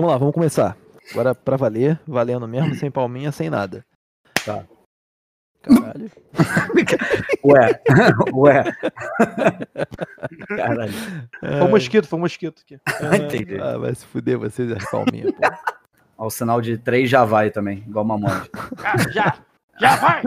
Vamos lá, vamos começar. Agora pra valer, valendo mesmo, sem palminha, sem nada. Tá. Caralho. Ué, ué. Caralho. Foi um mosquito, foi um mosquito aqui. Entendi. Ah, vai se fuder vocês as palminhas, pô. Ó, o sinal de 3 já vai também, igual Mamonde. Ah, já! Já vai!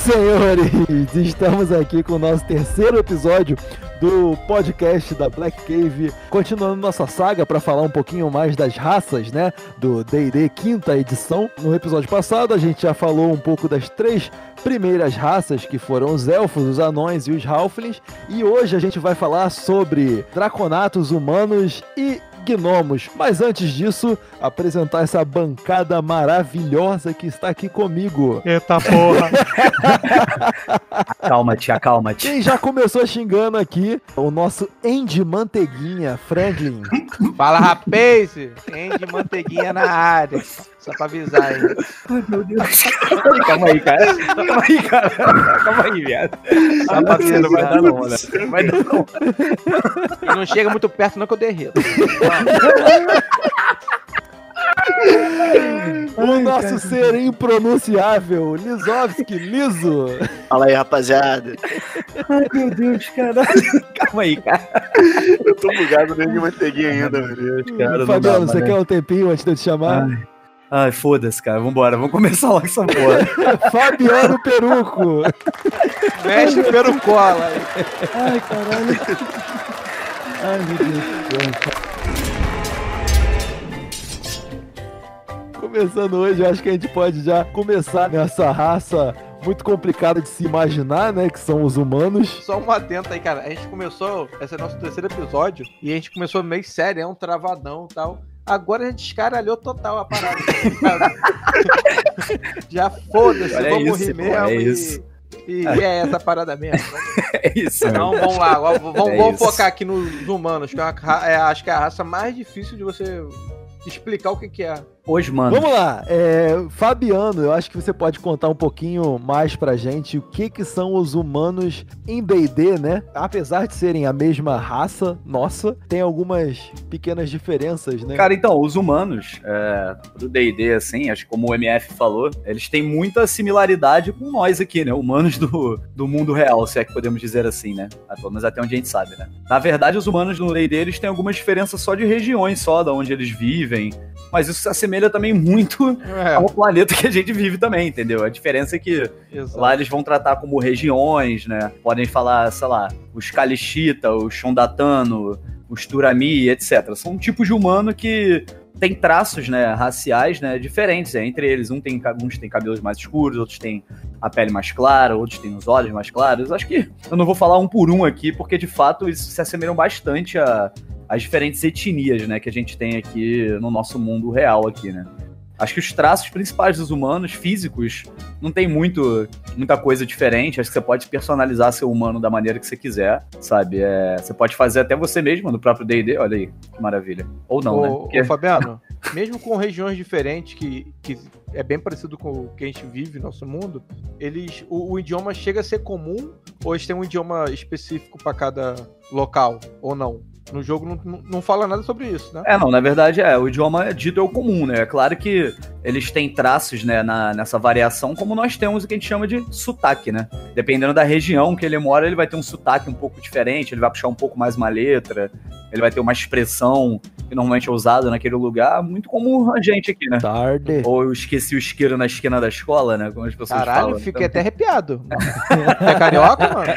Senhores, estamos aqui com o nosso terceiro episódio do podcast da Black Cave, continuando nossa saga para falar um pouquinho mais das raças, né, do D&D quinta edição. No episódio passado a gente já falou um pouco das três primeiras raças que foram os elfos, os anões e os halflings, e hoje a gente vai falar sobre draconatos humanos e gnomos. Mas antes disso, apresentar essa bancada maravilhosa que está aqui comigo. Eita porra! Acalma-te, acalma-te. Quem já começou xingando aqui, o nosso Andy Manteiguinha, Franklin. Fala, rapaz! Andy Manteiguinha na área. Só pra avisar aí. Ai, meu Deus. Calma aí, cara. Calma aí, cara. Calma aí, viado. Só pra avisar. Não vai dar não, né? Não vai dar não. E não chega muito perto não que eu derreto. O nosso ser impronunciável, Lisovski, Liso. Fala aí, rapaziada. Ai, meu Deus, caralho. Calma aí, cara. Eu tô bugado nem de manteiguinha ainda, velho. Cara, não Fabiano, você né? quer um tempinho antes de eu te chamar? Ai, ai foda-se, cara. Vambora, vamos começar logo essa porra. Fabiano Peruco. Mexe pelo cola. aí. Ai, caralho. Ai, meu Deus. Começando hoje, eu acho que a gente pode já começar nessa raça muito complicada de se imaginar, né? Que são os humanos. Só um atento aí, cara. A gente começou, esse é o nosso terceiro episódio, e a gente começou meio sério, é um travadão e tal. Agora a gente escaralhou total a parada. cara. Já foda-se, vamos isso, rir mesmo. é e, isso. e é essa parada mesmo. É isso, Então vamos lá, vamos, É vamos focar aqui nos humanos, que é, uma é, acho que é a raça mais difícil de você explicar o que, que é. Hoje, mano. Vamos lá, é, Fabiano, eu acho que você pode contar um pouquinho mais pra gente o que que são os humanos em D&D, né? Apesar de serem a mesma raça nossa, tem algumas pequenas diferenças, né? Cara, então, os humanos é, do D&D, assim, acho que como o MF falou, eles têm muita similaridade com nós aqui, né? Humanos do, do mundo real, se é que podemos dizer assim, né? Ah, Pelo menos até onde a gente sabe, né? Na verdade, os humanos no D&D, eles têm algumas diferenças só de regiões, só da onde eles vivem, mas isso se assemelha também muito É, ao planeta que a gente vive também, entendeu? A diferença é que exato. Lá eles vão tratar como regiões, né? Podem falar, sei lá, os Kalishita, os Shondatano, os Turami, etc. São tipos de humano que tem traços, né, raciais, né, diferentes né, entre eles. Um tem, uns têm cabelos mais escuros, outros têm a pele mais clara, outros têm os olhos mais claros. Acho que eu não vou falar um por um aqui, porque de fato eles se assemelham bastante a as diferentes etnias, né, que a gente tem aqui no nosso mundo real aqui, né. Acho que os traços principais dos humanos, físicos, não tem muito, muita coisa diferente. Acho que você pode personalizar seu humano da maneira que você quiser, sabe? É, você pode fazer até você mesmo no próprio D&D, olha aí, que maravilha. Ou não, né? Ô, Porque- ô, Fabiano, mesmo com regiões diferentes, que, que é bem parecido com o que a gente vive no nosso mundo, eles o, o idioma chega a ser comum ou eles têm um idioma específico para cada local, ou não? No jogo não, não, fala nada sobre isso, né? É, não, na verdade é, o idioma dito é o comum, né? É claro que eles têm traços, né, na, nessa variação, como nós temos o que a gente chama de sotaque, né? Dependendo da região que ele mora, ele vai ter um sotaque um pouco diferente, ele vai puxar um pouco mais uma letra, ele vai ter uma expressão que normalmente é usada naquele lugar, muito como a gente aqui, né? Tarde. Ou eu esqueci o isqueiro na esquina da escola, né? Como as pessoas Caralho, falam. fiquei até arrepiado. é carioca, mano?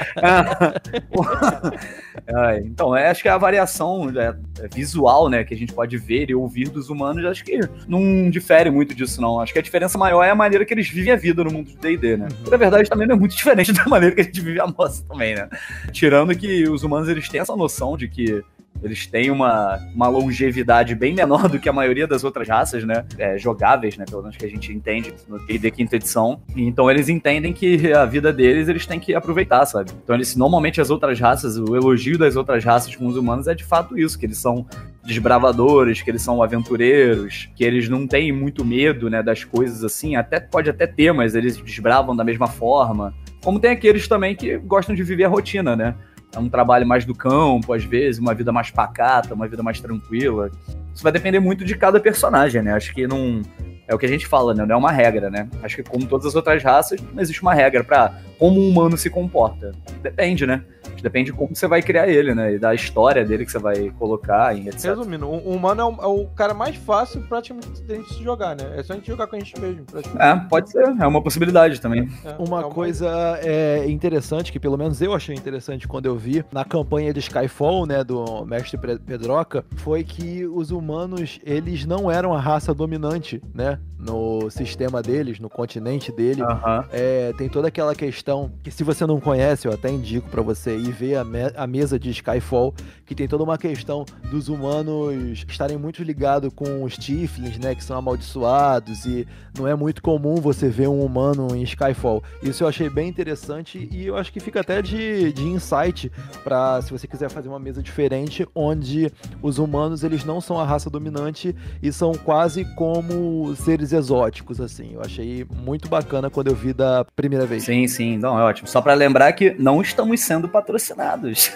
É, então, é, acho que a variação é, é visual, né, que a gente pode ver e ouvir dos humanos, acho que não difere muito disso, não. Acho que a diferença maior é a maneira que eles vivem a vida no mundo do D&D, né? Uhum. Na verdade, também não é muito diferente da maneira que a gente vive a nossa também, né? Tirando que os humanos, eles têm essa noção de que eles têm uma, uma longevidade bem menor do que a maioria das outras raças, né? É, jogáveis, né? Pelo menos que a gente entende no D&D quinta edição. Então eles entendem que a vida deles eles têm que aproveitar, sabe? Então eles normalmente as outras raças, o elogio das outras raças com os humanos é de fato isso, que eles são desbravadores, que eles são aventureiros, que eles não têm muito medo, né, das coisas assim. Até pode até ter, mas eles desbravam da mesma forma. Como tem aqueles também que gostam de viver a rotina, né? É um trabalho mais do campo, às vezes, uma vida mais pacata, uma vida mais tranquila. Isso vai depender muito de cada personagem, né? Acho que não. É o que a gente fala, né? Não é uma regra, né? Acho que como todas as outras raças, não existe uma regra para como um humano se comporta. Depende, né? Depende de como você vai criar ele, né? E da história dele que você vai colocar e etc. Resumindo, o humano é o, é o cara mais fácil praticamente da gente se jogar, né? É só a gente jogar com a gente mesmo. praticamente. É, pode ser. É uma possibilidade também. É, Uma é o coisa é, interessante, que pelo menos eu achei interessante quando eu vi na campanha de Skyfall, né, do Mestre Pedroca, foi que os humanos, eles não eram a raça dominante, né, no sistema deles, no continente dele. Aham. É, tem toda aquela questão que se você não conhece, eu até indico pra você ir ver a, me- a mesa de Skyfall, que tem toda uma questão dos humanos estarem muito ligados com os Tiflins, né, que são amaldiçoados e não é muito comum você ver um humano em Skyfall. Isso eu achei bem interessante e eu acho que fica até de, de insight pra se você quiser fazer uma mesa diferente, onde os humanos eles não são a raça dominante e são quase como seres exóticos, assim. Eu achei muito bacana quando eu vi da primeira vez. Sim, sim, não, é ótimo. Só pra lembrar que não estamos sendo patrocinados.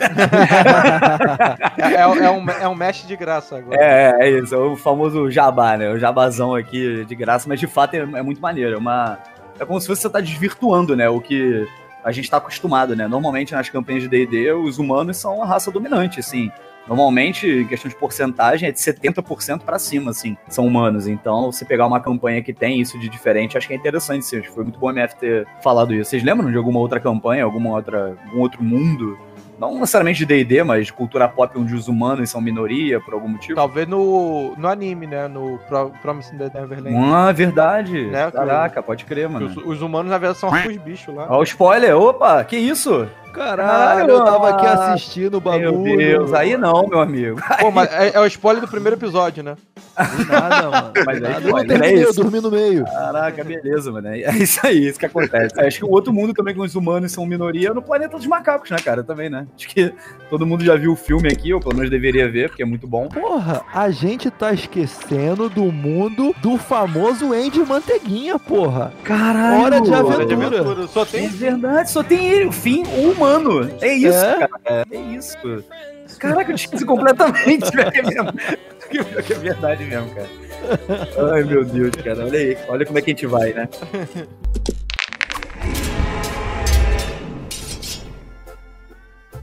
É, é, é um, é um mesh de graça agora. É, é isso, é o famoso jabá, né? O jabazão aqui de graça, mas de fato é, é muito maneiro. É uma. É como se você tá desvirtuando, né? O que a gente tá acostumado, né? Normalmente nas campanhas de DD, os humanos são a raça dominante, assim. Normalmente, em questão de porcentagem, é de 70% pra cima, assim, são humanos. Então, se pegar uma campanha que tem isso de diferente, acho que é interessante, sim. Acho que foi muito bom o MF ter falado isso. Vocês lembram de alguma outra campanha, alguma outra, algum outro mundo? Não necessariamente de D&D, mas de cultura pop onde os humanos são minoria, por algum motivo? Talvez no, no anime, né? No Pro, Promising the Neverland. Ah, verdade. Né, Caraca, pode crer, mano. Os, os humanos, na verdade, são os bichos lá. Ó, o spoiler. Opa, que isso? Caralho, eu tava aqui assistindo o bagulho. Meu Deus, aí não, meu amigo. Pô, mas é, é o spoiler do primeiro episódio, né? Vi Nada, mano. Mas foi, eu não terminei, É eu dormi no meio. Caraca, beleza, mano. É isso aí, isso que acontece. Acho que o outro mundo também, que os humanos são minoria, é no planeta dos macacos, né, cara? Também, né? Acho que todo mundo já viu o filme aqui, ou pelo menos deveria ver, porque é muito bom. Porra, a gente tá esquecendo do mundo do famoso Andy Manteiguinha, porra. Caralho! Hora de Hora de aventura. aventura. Só É tem verdade, só tem ele, o fim, o humano. É isso, É? cara. É isso. Caraca, eu esqueci completamente, velho. É mesmo. É verdade mesmo, cara. Ai, meu Deus, cara. Olha aí. Olha como é que a gente vai, né?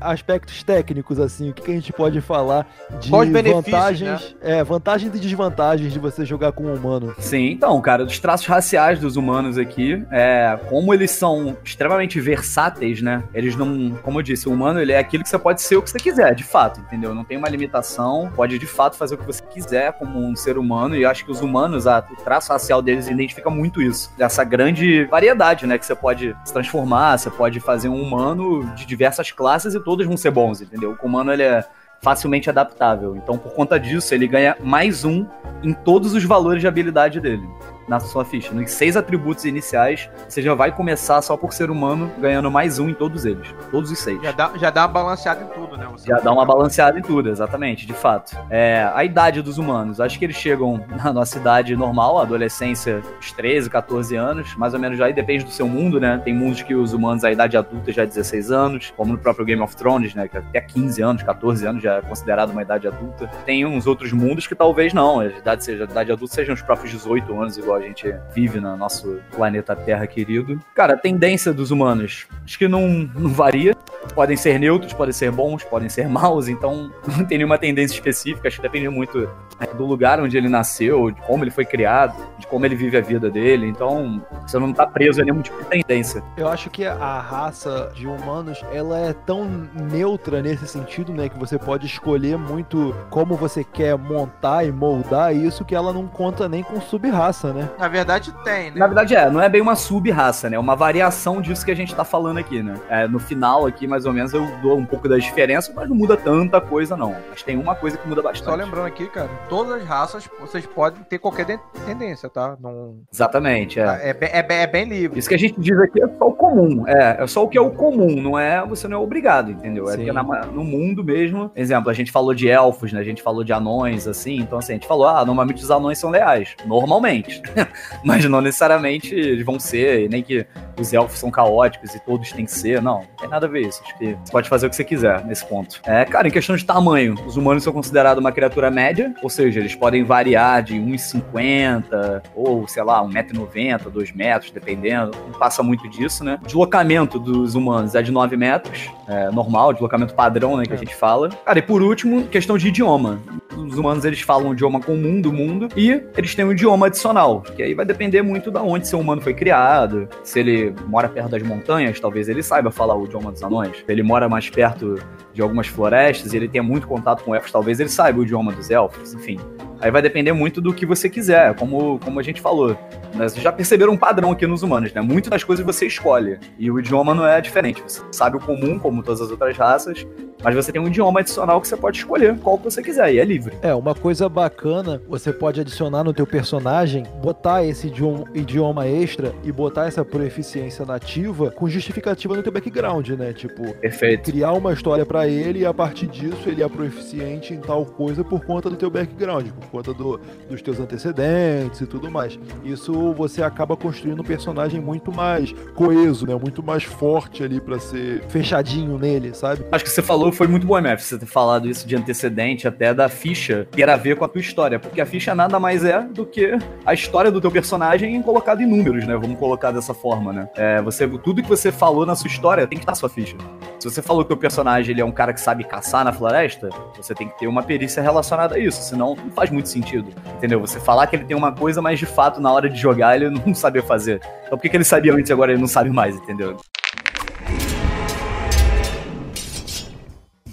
Aspectos técnicos, assim, o que, que a gente pode falar de vantagens, é, vantagens e desvantagens de você jogar com um humano. Sim, então, cara, dos traços raciais dos humanos aqui, é, como eles são extremamente versáteis, né? Eles não, como eu disse, o humano ele é aquilo que você pode ser o que você quiser, de fato, entendeu? Não tem uma limitação, pode de fato fazer o que você quiser como um ser humano, e eu acho que os humanos, a- o traço racial deles identifica muito isso. Essa grande variedade, né? Que você pode se transformar, você pode fazer um humano de diversas classes e todos vão ser bons, entendeu? O humano ele é facilmente adaptável. Então, por conta disso, ele ganha mais um em todos os valores de habilidade dele na sua ficha. Nos seis atributos iniciais, você já vai começar só por ser humano, ganhando mais um em todos eles. Todos os seis. Já dá, já dá uma balanceada em tudo, né? Você Já dá uma balanceada em tudo, exatamente, de fato. É, a idade dos humanos, acho que eles chegam na nossa idade normal, adolescência, uns 13, 14 anos, mais ou menos já aí depende do seu mundo, né? Tem mundos que os humanos, a idade adulta já é 16 anos, como no próprio Game of Thrones, né? Que até 15 anos, 14 anos já é considerado uma idade adulta. Tem uns outros mundos que talvez não, a idade, seja, a idade adulta sejam os próprios 18 anos, igual igual a gente vive no nosso planeta Terra querido. Cara, a tendência dos humanos, acho que não, não varia. Podem ser neutros, podem ser bons, podem ser maus, então não tem nenhuma tendência específica, acho que depende muito do lugar onde ele nasceu, de como ele foi criado, de como ele vive a vida dele, então você não tá preso a nenhum tipo de tendência. Eu acho que a raça de humanos, ela é tão neutra nesse sentido, né, que você pode escolher muito como você quer montar e moldar isso, que ela não conta nem com sub-raça, né? Na verdade tem, né? Na verdade é, não é bem uma sub-raça, né? É uma variação disso que a gente tá falando aqui, né? É, no final aqui, mais ou menos, eu dou um pouco das diferenças, mas não muda tanta coisa, não. Mas tem uma coisa que muda bastante. Só lembrando aqui, cara, todas as raças vocês podem ter qualquer tendência, tá? Não... Exatamente, é. É, bem- é, bem- é bem livre. Isso que a gente diz aqui é só o comum. É, é só o que é o comum, não é. Você não é obrigado, entendeu? É porque na- no mundo mesmo. Exemplo, a gente falou de elfos, né? A gente falou de anões, assim. Então, assim, a gente falou, ah, normalmente os anões são leais. Normalmente. Mas não necessariamente eles vão ser, e nem que os elfos são caóticos e todos têm que ser. Não, não tem nada a ver isso. Acho que você pode fazer o que você quiser nesse ponto. É, cara, em questão de tamanho, os humanos são considerados uma criatura média, ou seja, eles podem variar de 1,50 ou, sei lá, 1,90m, 2 metros, dependendo. Não passa muito disso, né? Deslocamento dos humanos é de 9 metros, é normal, deslocamento padrão, né, que a É. gente fala. Cara, e por último, questão de idioma. Os humanos, eles falam o idioma comum do mundo e eles têm um idioma adicional, que aí vai depender muito da onde seu humano foi criado. Se ele mora perto das montanhas, talvez ele saiba falar o idioma dos anões. Se ele mora mais perto de algumas florestas e ele tenha muito contato com elfos, talvez ele saiba o idioma dos elfos, enfim. Aí vai depender muito do que você quiser, como, como a gente falou. Vocês já perceberam um padrão aqui nos humanos, né? Muitas das coisas você escolhe. E o idioma não é diferente. Você sabe o comum, como todas as outras raças, mas você tem um idioma adicional que você pode escolher qual que você quiser, e é livre. É, uma coisa bacana, você pode adicionar no teu personagem, botar esse idioma, idioma extra e botar essa proeficiência nativa com justificativa no teu background, né? Tipo, Perfeito. criar uma história pra ele e a partir disso ele é proeficiente em tal coisa por conta do teu background, por conta do- dos teus antecedentes e tudo mais. Isso você acaba construindo um personagem muito mais coeso, né? Muito mais forte ali pra ser fechadinho nele, sabe? Acho que você falou foi muito bom, MF, você ter falado isso de antecedente, até da ficha ter a ver com a tua história, porque a ficha nada mais é do que a história do teu personagem colocada em números, né? Vamos colocar dessa forma, né? É, você, tudo que você falou na sua história tem que estar na sua ficha. Se você falou que o teu personagem ele é um cara que sabe caçar na floresta, você tem que ter uma perícia relacionada a isso, senão não faz muito sentido, entendeu? Você falar que ele tem uma coisa, mas de fato na hora de jogar ele não sabia fazer. Então por que, que ele sabia antes e agora ele não sabe mais, entendeu?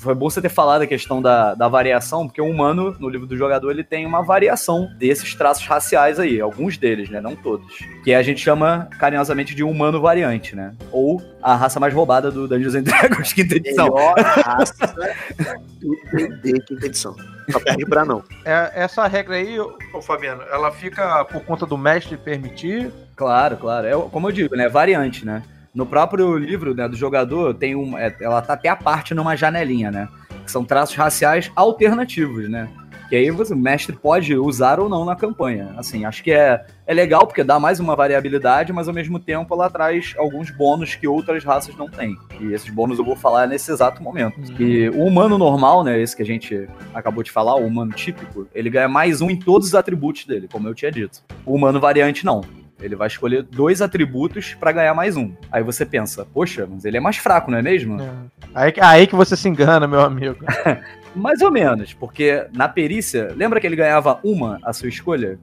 Foi bom você ter falado a questão da, da variação, porque o humano, no livro do jogador, ele tem uma variação desses traços raciais aí, alguns deles, né? Não todos. Que a gente chama carinhosamente de humano variante, né? Ou a raça mais roubada do Dungeons and Dragons, quinta edição. Melhor raça do D&D quinta edição. Só perde pra não. É, essa regra aí, ô, ô, Fabiano, ela fica por conta do mestre permitir. Claro, claro. É, como eu digo, né? Variante, né? No próprio livro né, do jogador, tem um, é, ela tá até a parte numa janelinha, né? Que são traços raciais alternativos, né? Que aí você, o mestre pode usar ou não na campanha. Assim, acho que é, é legal porque dá mais uma variabilidade, mas ao mesmo tempo ela traz alguns bônus que outras raças não têm. E esses bônus eu vou falar nesse exato momento. Que o humano normal, né? Esse que a gente acabou de falar, o humano típico, ele ganha mais um em todos os atributos dele, como eu tinha dito. O humano variante não. Ele vai escolher dois atributos pra ganhar mais um. Aí você pensa, poxa, mas ele é mais fraco, não é mesmo? É. Aí, que- aí que você se engana, meu amigo. Mais ou menos, porque na perícia, lembra que ele ganhava uma a sua escolha?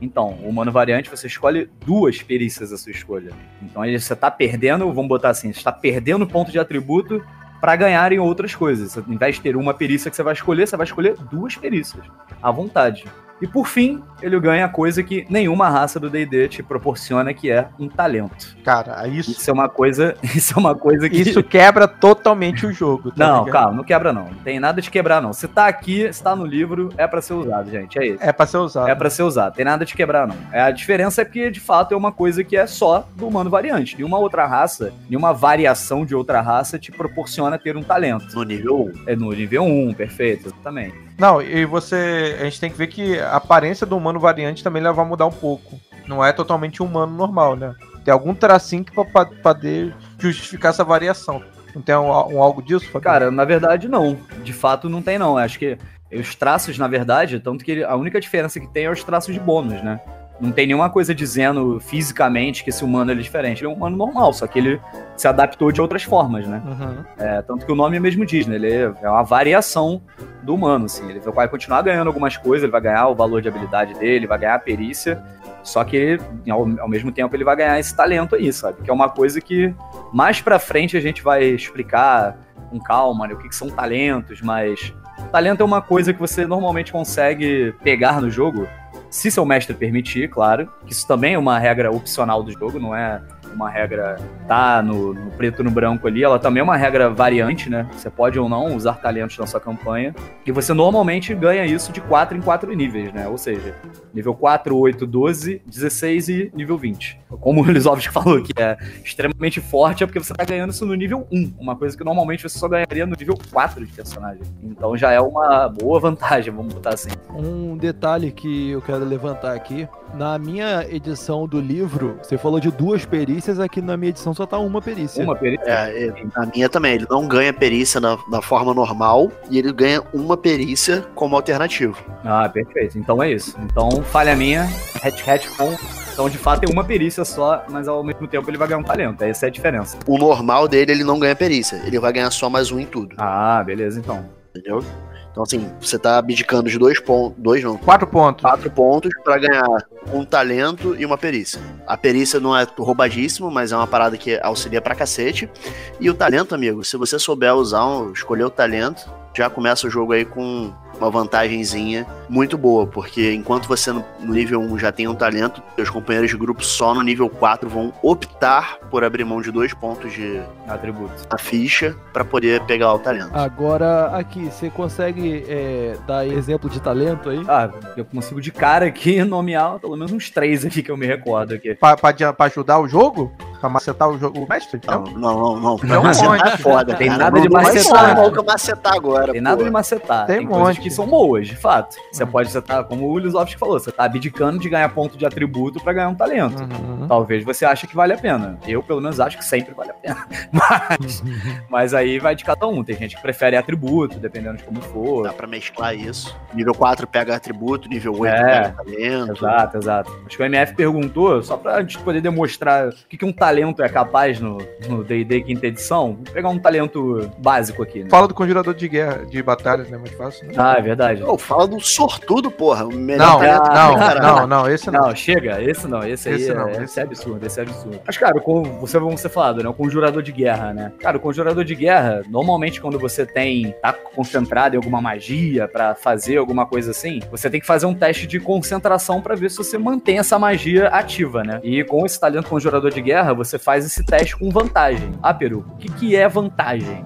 Então, o humano variante, você escolhe duas perícias a sua escolha. Então aí você tá perdendo, vamos botar assim, você tá perdendo ponto de atributo pra ganhar em outras coisas. Você, Ao invés de ter uma perícia que você vai escolher, você vai escolher duas perícias. À vontade. E por fim, ele ganha a coisa que nenhuma raça do D&D te proporciona, que é um talento. Cara, isso, Isso é uma coisa, isso é uma coisa que isso quebra totalmente o jogo. tá Não, ligado? calma, não quebra não. Não tem nada de quebrar não. Se tá aqui, se tá no livro, é pra ser usado, gente. É isso. É pra ser usado. É pra ser usado, tem nada de quebrar, não. É, a diferença é que, de fato, é uma coisa que é só do humano variante. Nenhuma outra raça, nenhuma variação de outra raça te proporciona ter um talento. No nível 1. É no nível 1, perfeito, exatamente. Não, e você. A gente tem que ver que a aparência do humano variante também vai mudar um pouco. Não é totalmente humano normal, né? Tem algum tracinho que pra poder justificar essa variação. Não tem um, um algo disso, Fabiano? Cara, na verdade, não. De fato, não tem, não. Acho que os traços, na verdade, tanto que a única diferença que tem é os traços de bônus, né? Não tem nenhuma coisa dizendo fisicamente que esse humano é diferente. Ele é um humano normal, só que ele se adaptou de outras formas, né? Uhum. É, tanto que o nome mesmo diz, né? Ele é uma variação do humano, assim. Ele vai continuar ganhando algumas coisas, ele vai ganhar o valor de habilidade dele, vai ganhar a perícia, só que ao, ao mesmo tempo ele vai ganhar esse talento aí, sabe? Que é uma coisa que mais pra frente a gente vai explicar com calma, né? O que, que são talentos, mas talento é uma coisa que você normalmente consegue pegar no jogo se seu mestre permitir, claro. que Isso também é uma regra opcional do jogo, não é uma regra tá no, no preto no branco ali, ela também é uma regra variante, né? Você pode ou não usar talentos na sua campanha. E você normalmente ganha isso de 4 em 4 níveis, né? Ou seja, nível 4, 8, 12, 16 e nível 20. Como o Lisovski falou, que é extremamente forte, é porque você tá ganhando isso no nível 1. Uma coisa que normalmente você só ganharia no nível 4 de personagem. Então já é uma boa vantagem, vamos botar assim. Um detalhe que eu quero levantar aqui. Na minha edição do livro, você falou de duas perícias, aqui na minha edição só tá uma perícia. Uma perícia? É, é, na minha também. Ele não ganha perícia na, na forma normal e ele ganha uma perícia como alternativo. Ah, perfeito. Então é isso. Então, falha minha, hatch hatch com. Então, de fato, tem uma perícia só, mas ao mesmo tempo ele vai ganhar um talento. Essa é a diferença. O normal dele, ele não ganha perícia. Ele vai ganhar só mais um em tudo. Ah, beleza, então. Entendeu? Então, assim, você tá abdicando de dois pontos. Dois não. Quatro pontos. Quatro pontos pra ganhar um talento e uma perícia. A perícia não é roubadíssimo, mas é uma parada que auxilia pra cacete. E o talento, amigo, se você souber usar, um, escolher o talento, já começa o jogo aí com uma vantagenzinha muito boa, porque enquanto você no nível 1 já tem um talento, seus companheiros de grupo só no nível 4 vão optar por abrir mão de dois pontos de Atributo. a ficha para poder pegar o talento. Agora, aqui, você consegue é, dar exemplo de talento aí? Ah, eu consigo de cara aqui nomear pelo menos uns três aqui que eu me recordo aqui. Pra, pra, pra ajudar o jogo? Pra macetar o, jogo, o mestre? Não, Então, não, não, não. Tem um macetar é monte. foda, Tem cara. nada Não- de não vai macetar. que eu macetar agora, Tem nada pô. de macetar. Tem Tem, um monte. que são boas, de fato. Você pode, você tá, como o Lisovski falou, você tá abdicando de ganhar ponto de atributo pra ganhar um talento. Uhum. Talvez você ache que vale a pena. Eu, pelo menos, acho que sempre vale a pena. Mas, mas aí vai de cada um. Tem gente que prefere atributo, dependendo de como for. Dá pra mesclar isso. Nível 4 pega atributo, nível 8 É. pega talento. Exato, exato. Acho que o MF perguntou, só pra gente poder demonstrar o que, que um talento é capaz no no D&D quinta edição, vou pegar um talento básico aqui, né? Fala do conjurador de guerra, de batalhas, né? Mais fácil, né? Ah, é verdade. Pô, fala do sortudo, porra. O melhor Não, talento não, cara. não, não, esse não. Não, chega, esse não, esse aí Esse é, não, esse esse é absurdo, esse é absurdo. Mas, cara, com, você vamos ser falado, né? O conjurador de guerra, né? Cara, o conjurador de guerra, normalmente quando você tem, tá concentrado em alguma magia pra fazer alguma coisa assim, você tem que fazer um teste de concentração pra ver se você mantém essa magia ativa, né? E com esse talento conjurador de guerra, você faz esse teste com vantagem. Ah, Peru, o que, que é vantagem?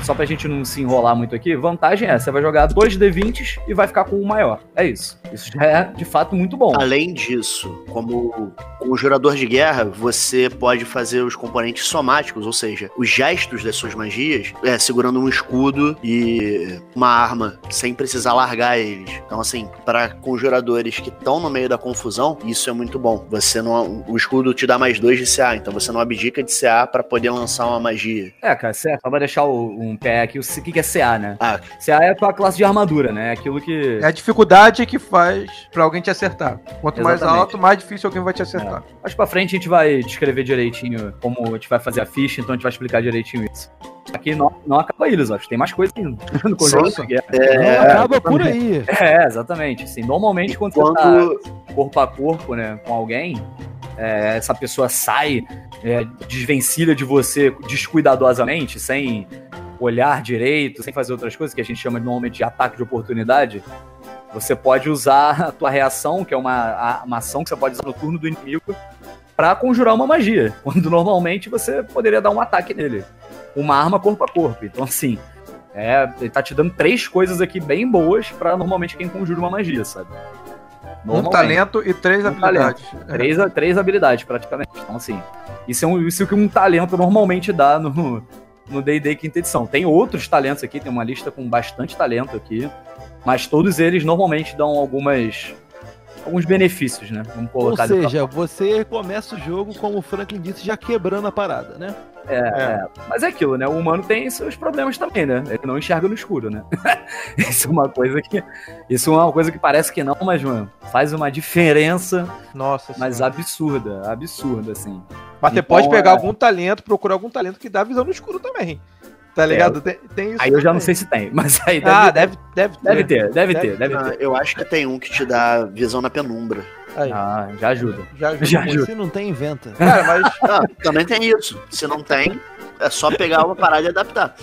Só pra gente não se enrolar muito aqui, vantagem é, você vai jogar dois D20s e vai ficar com o maior. É isso. Isso já é, de fato, muito bom. Além disso, como conjurador de guerra, você pode fazer os componentes somáticos, ou seja, os gestos das suas magias, é, segurando um escudo e uma arma, sem precisar largar eles. Então, assim, para conjuradores que estão no meio da confusão, isso é muito bom. Você não, o escudo te dá mais dois de CA, então você não abdica de CA para poder lançar uma magia. É, cara, certo. Só pra deixar o- um pé aqui, o que que é CA, né? Ah, CA é a tua classe de armadura, né? É aquilo que. É a dificuldade que faz pra alguém te acertar. Quanto mais Exatamente. alto, mais difícil alguém vai te acertar. Mais pra frente a gente vai descrever direitinho como a gente vai fazer a ficha, então a gente vai explicar direitinho isso. Aqui não, não acaba eles, ó. Tem mais coisa ainda no conjunto Sim. de guerra. Não acaba por aí. É, exatamente. Assim, normalmente quando você quando tá corpo a corpo, né, com alguém, é, essa pessoa sai é, desvencilha de você descuidadosamente, sem olhar direito, sem fazer outras coisas, que a gente chama normalmente de ataque de oportunidade, você pode usar a tua reação, que é uma, a- uma ação que você pode usar no turno do inimigo, pra conjurar uma magia, quando normalmente você poderia dar um ataque nele. Uma arma corpo a corpo. Então, assim, é, ele tá te dando três coisas aqui bem boas pra normalmente quem conjura uma magia, sabe? Um talento e três Um habilidades. É. Três, três habilidades, praticamente. Então, assim, isso é um, isso que um talento normalmente dá no no D&D quinta edição. Tem outros talentos aqui, tem uma lista com bastante talento aqui, mas todos eles normalmente dão algumas alguns benefícios, né? Vamos Ou colocar dessa seja, você começa o jogo, como o Franklin disse, já quebrando a parada, né? É, é. Mas é aquilo, né? O humano tem seus problemas também, né? Ele não enxerga no escuro, né? isso é uma coisa que. Isso é uma coisa que parece que não, mas, mano, faz uma diferença, Nossa mas senhora. absurda, absurda, assim. Mas você Então, pode pegar é. algum talento, procurar algum talento que dá visão no escuro também. Tá ligado? Tem, tem isso. Aí eu já não sei se tem, mas aí deve, Ah, deve, deve ter. deve ter, deve Deve ter, deve ter. eu acho que tem um que te dá visão na penumbra. Aí, Ah, já ajuda. já ajuda. Já ajuda. Se não tem, inventa. Cara, mas Ah, também tem isso. Se não tem, é só pegar uma parada e adaptar.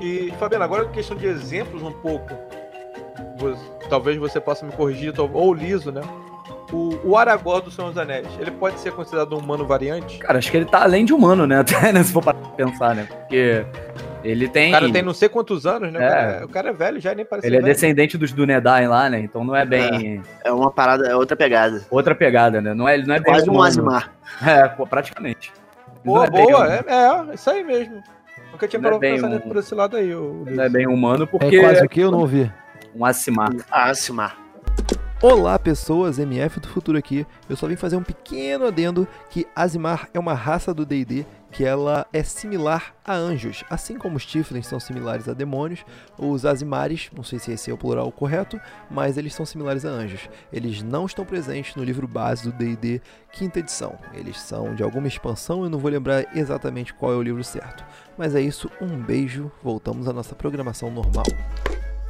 E, Fabiano, agora questão de exemplos um pouco. Talvez você possa me corrigir, ou o Liso, né? O, o Aragorn do Senhor dos Anéis, ele pode ser considerado um humano variante? Cara, acho que ele tá além de humano, né? Até, né? Se for pra pensar, né? Porque ele tem. O cara tem não sei quantos anos, né? O, É. cara, o cara é velho já, nem parece Ele é velho. descendente dos Dunedain lá, né? Então não é bem. É uma parada, é outra pegada. Outra pegada, né? Não é, não é bem. Quase um. Azimar. É, pô, praticamente. Boa, é boa, humano. é, é, isso aí mesmo. Nunca tinha Não é parado pra bem pensar um- por esse lado aí, o Não é bem humano porque É quase o que eu não ouvi. Um Acimar. Ah, Azimar. Olá pessoas, MF do Futuro aqui. Eu só vim fazer um pequeno adendo que Azimar é uma raça do D&D que ela é similar a anjos. Assim como os Tiflins são similares a demônios, os Azimares, não sei se esse é o plural correto, mas eles são similares a anjos. Eles não estão presentes no livro base do D&D quinta edição. Eles são de alguma expansão, eu não vou lembrar exatamente qual é o livro certo. Mas é isso, um beijo, voltamos à nossa programação normal.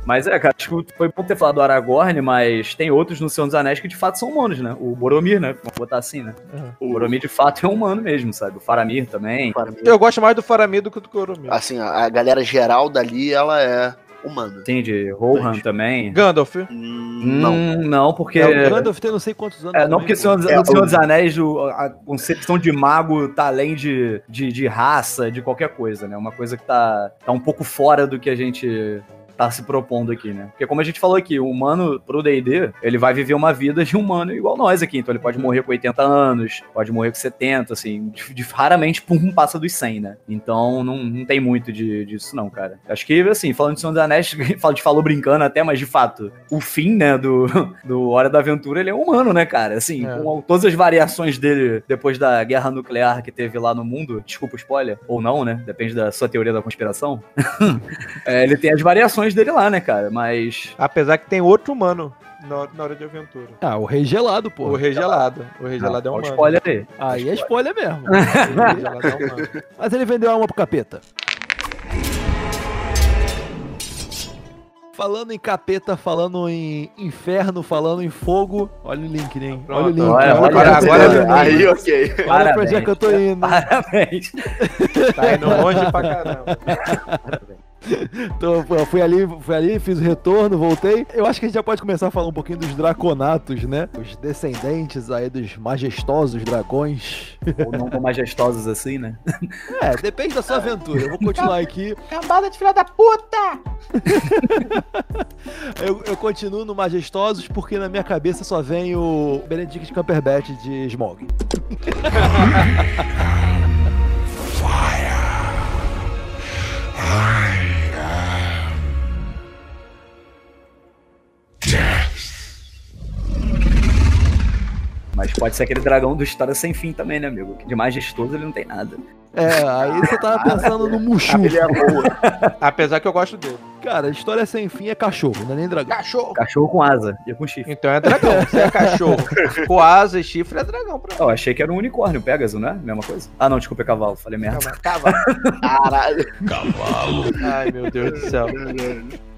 Mas é, cara, acho que foi bom ter falado do Aragorn, mas tem outros no Senhor dos Anéis que de fato são humanos, né? O Boromir, né? Vamos botar assim, né? O Boromir de fato é humano mesmo, sabe? O Faramir também. Eu gosto mais do Faramir do que do Coromir. Assim, a, galera geral dali, ela é humana. Tem de Rohan também. Gandalf. Hum, não. Hum, não, porque. É, o Gandalf tem não sei quantos anos. É, não também, porque né? Senhor, É, no Senhor o- dos Anéis o- a concepção de mago tá além de, de, de raça, de qualquer coisa, né? Uma coisa que tá, tá um pouco fora do que a gente tá se propondo aqui, né? Porque como a gente falou aqui, o humano pro D&D, ele vai viver uma vida de humano igual nós aqui. Então ele pode morrer com 80 anos, pode morrer com 70, assim. De, de- raramente, pum, passa dos 100, né? Então não, não tem muito de, disso não, cara. Acho que, assim, falando de Senhor dos Anéis, a gente falou brincando até, mas de fato, o fim, né, do, do Hora da Aventura, ele é humano, né, cara? Assim, É. com todas as variações dele depois da guerra nuclear que teve lá no mundo, desculpa o spoiler, ou não, né? Depende da sua teoria da conspiração. É, ele tem as variações dele lá, né, cara? Mas. Apesar que tem outro humano na, na hora de aventura. Ah, o Rei Gelado, pô. o Rei Gelado. O Rei Gelado é um humano. spoiler aí. Aí é spoiler mesmo. O Rei Gelado é humano. Mas ele vendeu a alma pro capeta. Falando em capeta, falando em inferno, falando em fogo. Olha o link, né? hein? Olha o link. Olha, olha agora- indo. Aí, ok. Olha pra onde é que eu tô indo. Parabéns. Tá indo longe pra caramba. Então, eu fui ali, fui ali, fiz o retorno, voltei. Eu acho que a gente já pode começar a falar um pouquinho dos draconatos, né? Os descendentes aí dos majestosos dragões. Ou não tão majestosos assim, né? É, depende da sua aventura. Eu vou continuar aqui. Cambada de filha da puta! Eu, eu continuo no majestosos porque na minha cabeça só vem o Benedict Cumberbatch de Smog. Mas pode ser aquele dragão do História Sem Fim também, né, amigo? Que de majestoso ele não tem nada. É, aí você tava pensando no Mushu. Ele é boa. Apesar que eu gosto dele. Cara, história sem fim é cachorro, não é nem dragão. Cachorro! Cachorro com asa e com chifre. Então é dragão. Se é cachorro com asa e chifre, é dragão pra mim. Eu achei que era um unicórnio, Pegasus, né? Mesma coisa. Ah, não, desculpa, é cavalo. Falei merda. Cavalo. Caralho. Ai, meu Deus do céu.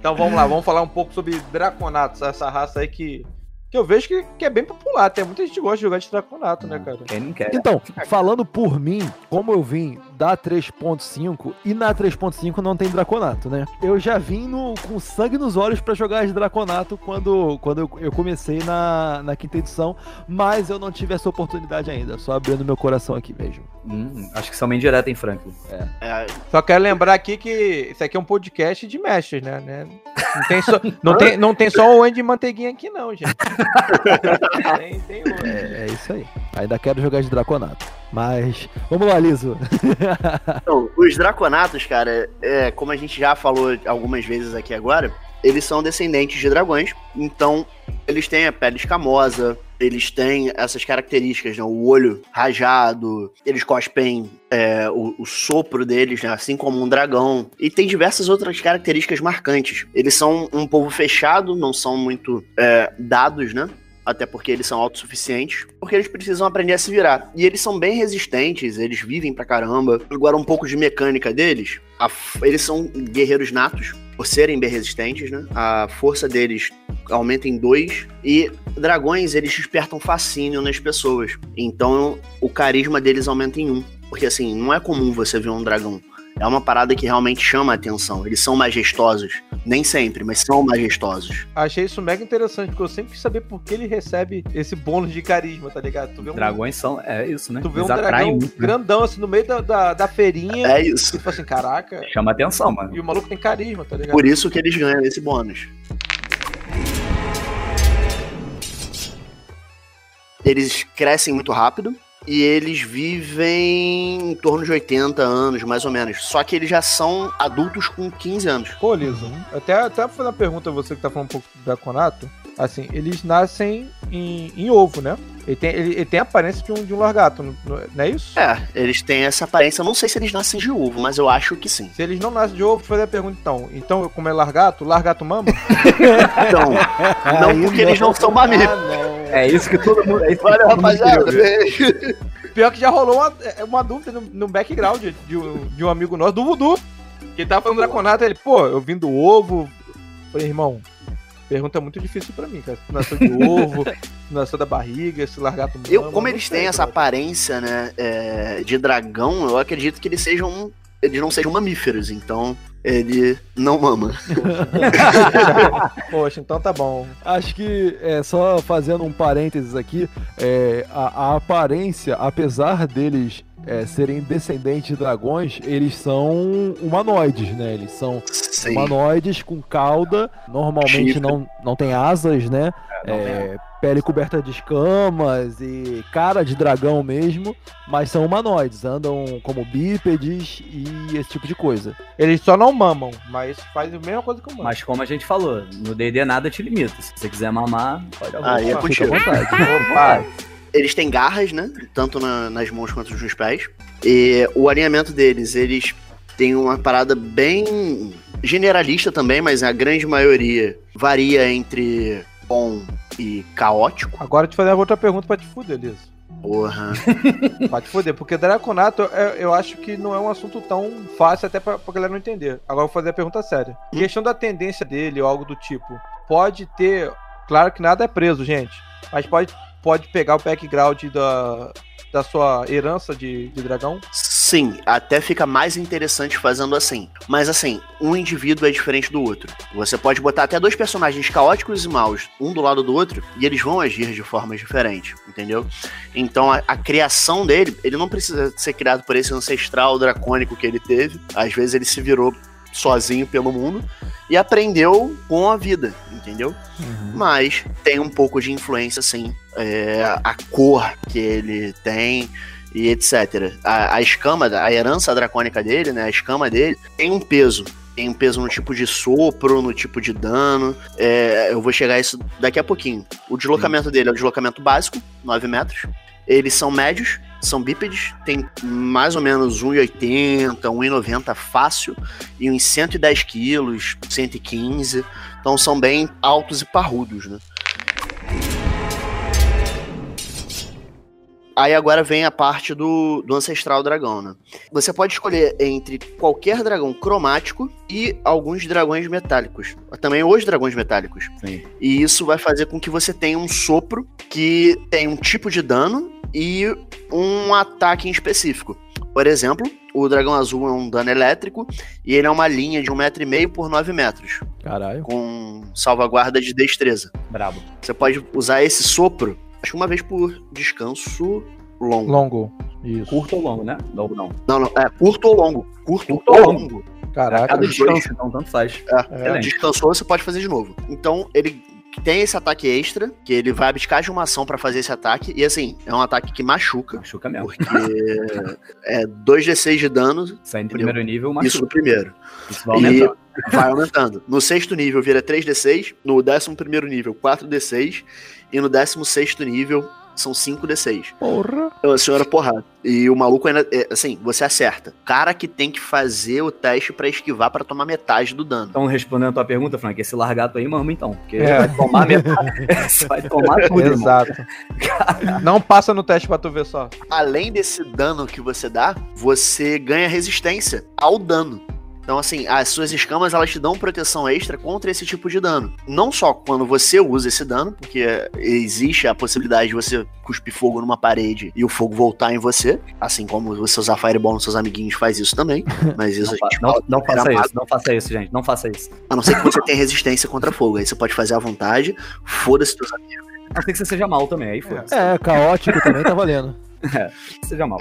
Então vamos lá, vamos falar um pouco sobre Draconatos, essa raça aí que, que eu vejo que, que é bem popular. Tem muita gente que gosta de jogar de Draconato, né, cara? Quem não quer? Então, falando por mim, como eu vim da 3.5 e na 3.5 não tem draconato, né? Eu já vim no- com sangue nos olhos pra jogar de draconato quando, quando eu, eu comecei na, na quinta edição, mas eu não tive essa oportunidade ainda, só abrindo meu coração aqui mesmo. Hum, acho que são bem direto em Franklin. É. É, Só quero lembrar aqui que isso aqui é um podcast de mestres, né? né? Não, tem só, não, tem, não tem só o Andy Manteiguinha aqui, não, gente. Tem, tem. É, é isso aí. Ainda quero jogar de draconato. Mas vamos lá, Liso. Então, os Draconatos, cara, é, como a gente já falou algumas vezes aqui agora, eles são descendentes de dragões, então eles têm a pele escamosa, eles têm essas características, né? O olho rajado, eles cospem é, o, o, sopro deles, né? Assim como um dragão. E tem diversas outras características marcantes. Eles são um povo fechado, não são muito é, dados, né? Até porque eles são autossuficientes, porque eles precisam aprender a se virar. E eles são bem resistentes, eles vivem pra caramba. Agora, um pouco de mecânica deles, a, eles são guerreiros natos, por serem bem resistentes, né? A força deles aumenta em dois. E dragões, eles despertam fascínio nas pessoas. Então, o carisma deles aumenta em um. Porque, assim, não é comum você ver um dragão é uma parada que realmente chama a atenção. Eles são majestosos. Nem sempre, mas são majestosos. Achei isso mega interessante, porque eu sempre quis saber por que ele recebe esse bônus de carisma, tá ligado? Tu vê um... Dragões são. É isso, né? Tu vê Eles um dragão muito, né? grandão, assim, no meio da, da, da feirinha. É isso. Tipo assim, caraca. Chama atenção, mano. E o maluco tem carisma, tá ligado? Por isso que eles ganham esse bônus. Eles crescem muito rápido e eles vivem em torno de 80 anos, mais ou menos. Só que eles já são adultos com 15 anos. Pô, Liso, até, até fazer uma pergunta a você que tá falando um pouco do Draconato. Assim, eles nascem em, em ovo, né? Ele tem, ele, ele, tem a aparência de um, de um largato, não, não, é isso? É, eles têm essa aparência. Eu não sei se eles nascem de ovo, mas eu acho que sim. Se eles não nascem de ovo, vou fazer a pergunta então. Então, como é largato, largato mama? então, não porque eles não são mamíferos. Ah, é isso que todo mundo. É Olha, rapaziada, Pior que já rolou uma, é, uma dúvida no, no background de, um, de um amigo nosso, do Voodoo. Que tava falando Draconato, ele, pô, eu vim do ovo. Falei, irmão, pergunta muito difícil para mim, cara. Se nasceu de ovo, se nasceu da barriga, se largato mama, eu Como eles têm essa aparência, né, é, de dragão, eu acredito que eles sejam. Eles não sejam mamíferos, então ele não mama. Poxa, então tá bom. Acho que, é, só fazendo um parênteses aqui, é, a, a aparência, apesar deles é, serem descendentes de dragões, eles são humanoides, né? Eles são Sim. humanoides com cauda, normalmente não, não tem asas, né? É, é, pele coberta de escamas e cara de dragão mesmo, mas são humanoides, andam como bípedes e esse tipo de coisa. Eles só não mamam, mas fazem a mesma coisa que o mamo. Mas como a gente falou, no D&D nada te limita. Se você quiser mamar, pode ah, Aí é contigo. Fica à vontade. Eles têm garras, né? Tanto na, nas mãos quanto nos pés. E o alinhamento deles, eles têm uma parada bem generalista também, mas a grande maioria varia entre bom e caótico. Agora te fazer outra pergunta pra te fuder, Liso. Porra. Pode foder, porque Draconato eu, eu acho que não é um assunto tão fácil até pra, pra galera não entender. Agora eu vou fazer a pergunta séria. Hum? Questão da tendência dele ou algo do tipo. Pode ter. Claro que nada é preso, gente. Mas pode pode pegar o background da, da sua herança de, de dragão? Sim, até fica mais interessante fazendo assim. Mas assim, um indivíduo é diferente do outro. Você pode botar até dois personagens caóticos e maus, um do lado do outro, e eles vão agir de formas diferentes, entendeu? Então a, a criação dele, ele não precisa ser criado por esse ancestral dracônico que ele teve. Às vezes ele se virou sozinho pelo mundo e aprendeu com a vida, entendeu? Uhum. Mas tem um pouco de influência, sim. É, a cor que ele tem e etc. A, a escama, a herança dracônica dele, né? A escama dele tem um peso. Tem um peso no tipo de sopro, no tipo de dano. É, eu vou chegar a isso daqui a pouquinho. O deslocamento dele é o deslocamento básico, 9 metros. Eles são médios, são bípedes, tem mais ou menos 1,80, 1,90 fácil e uns 110 quilos, 115. Então são bem altos e parrudos, né? Aí agora vem a parte do, do Ancestral Dragão, né? Você pode escolher entre qualquer dragão cromático e alguns dragões metálicos. Também os dragões metálicos. Sim. E isso vai fazer com que você tenha um sopro que tem um tipo de dano e um ataque em específico. Por exemplo, o dragão azul é um dano elétrico e ele é uma linha de um metro e meio por 9 metros. Caralho. Com salvaguarda de destreza. Brabo. Você pode usar esse sopro, acho que uma vez por descanso longo. Longo. Isso. Curto ou longo, né? Não, não. Não, não. É curto ou longo. Curto, curto ou longo. longo. Caraca. Cada descanso, então tanto faz. É, é. Descansou, você pode fazer de novo. Então, ele tem esse ataque extra, que ele vai abdicar de uma ação pra fazer esse ataque. E assim, é um ataque que machuca. Machuca mesmo. Porque é 2d6 de dano, Sai no Entendeu? primeiro nível, isso machuca. no primeiro. Isso vai aumentando. Vai aumentando. No sexto nível vira 3d6, no décimo primeiro nível 4d6, e no décimo sexto nível são 5d6. Porra. Então, a senhora porrada. E o maluco ainda, é, assim, você acerta. Cara que tem que fazer o teste pra esquivar pra tomar metade do dano. Então, respondendo a tua pergunta, Frank, esse largato aí, mama, então. Porque É. vai tomar metade. Vai tomar tudo. Exato. Não passa no teste pra tu ver só. Além desse dano que você dá, você ganha resistência ao dano. Então, assim, as suas escamas elas te dão proteção extra contra esse tipo de dano. Não só quando você usa esse dano, porque existe a possibilidade de você cuspir fogo numa parede e o fogo voltar em você, assim como você usar Fireball nos seus amiguinhos faz isso também. Mas isso Não, a gente não, fala não era faça isso, não faça isso, gente. Não faça isso. A não ser que você tenha resistência contra fogo. Aí você pode fazer à vontade, foda-se teus amigos. A não ser que você seja mal também, aí foda-se. É, caótico também tá valendo. Seja mal.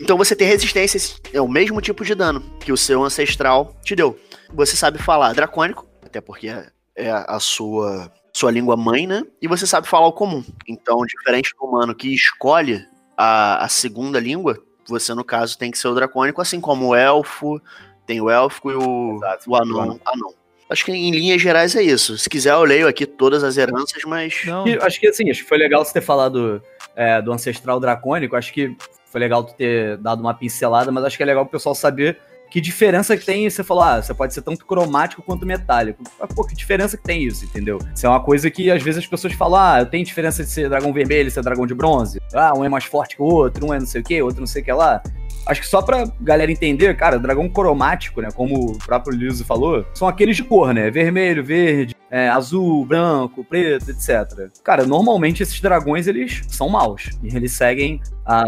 Então você tem resistência, é o mesmo tipo de dano que o seu ancestral te deu. Você sabe falar dracônico, até porque é- é a sua sua língua mãe, né? E você sabe falar o comum. Então, diferente do humano que escolhe a, a segunda língua, você no caso tem que ser o dracônico, assim como o elfo, tem o élfico e o, Exato, o anão, anão. Acho que em linhas gerais é isso. Se quiser eu leio aqui todas as heranças, mas Não. E acho que assim, acho que foi legal você ter falado é, do ancestral dracônico. Acho que foi legal tu ter dado uma pincelada, mas acho que é legal o pessoal saber que diferença que tem. Você falou, ah, você pode ser tanto cromático quanto metálico. Mas, pô, que diferença que tem isso, entendeu? Isso é uma coisa que às vezes as pessoas falam, ah, eu tenho diferença de ser dragão vermelho e ser dragão de bronze. Ah, um é mais forte que o outro, um é não sei o que, outro não sei o que lá. Acho que só pra galera entender, cara, dragão cromático, né? Como o próprio Liso falou, são aqueles de cor, né? Vermelho, verde, é, azul, branco, preto, etc. Cara, normalmente esses dragões eles são maus. E eles seguem a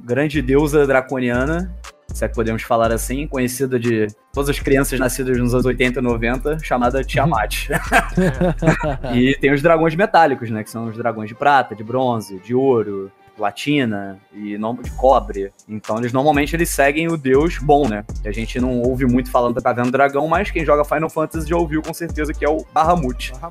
grande deusa draconiana, se é que podemos falar assim, conhecida de todas as crianças nascidas nos anos 80 e 90, chamada Tiamat. e tem os dragões metálicos, né? Que são os dragões de prata, de bronze, de ouro, platina e não de cobre. Então eles normalmente eles seguem o deus bom, né? Que a gente não ouve muito falando da Caverna do Dragão, mas quem joga Final Fantasy já ouviu com certeza que é o Bahamut.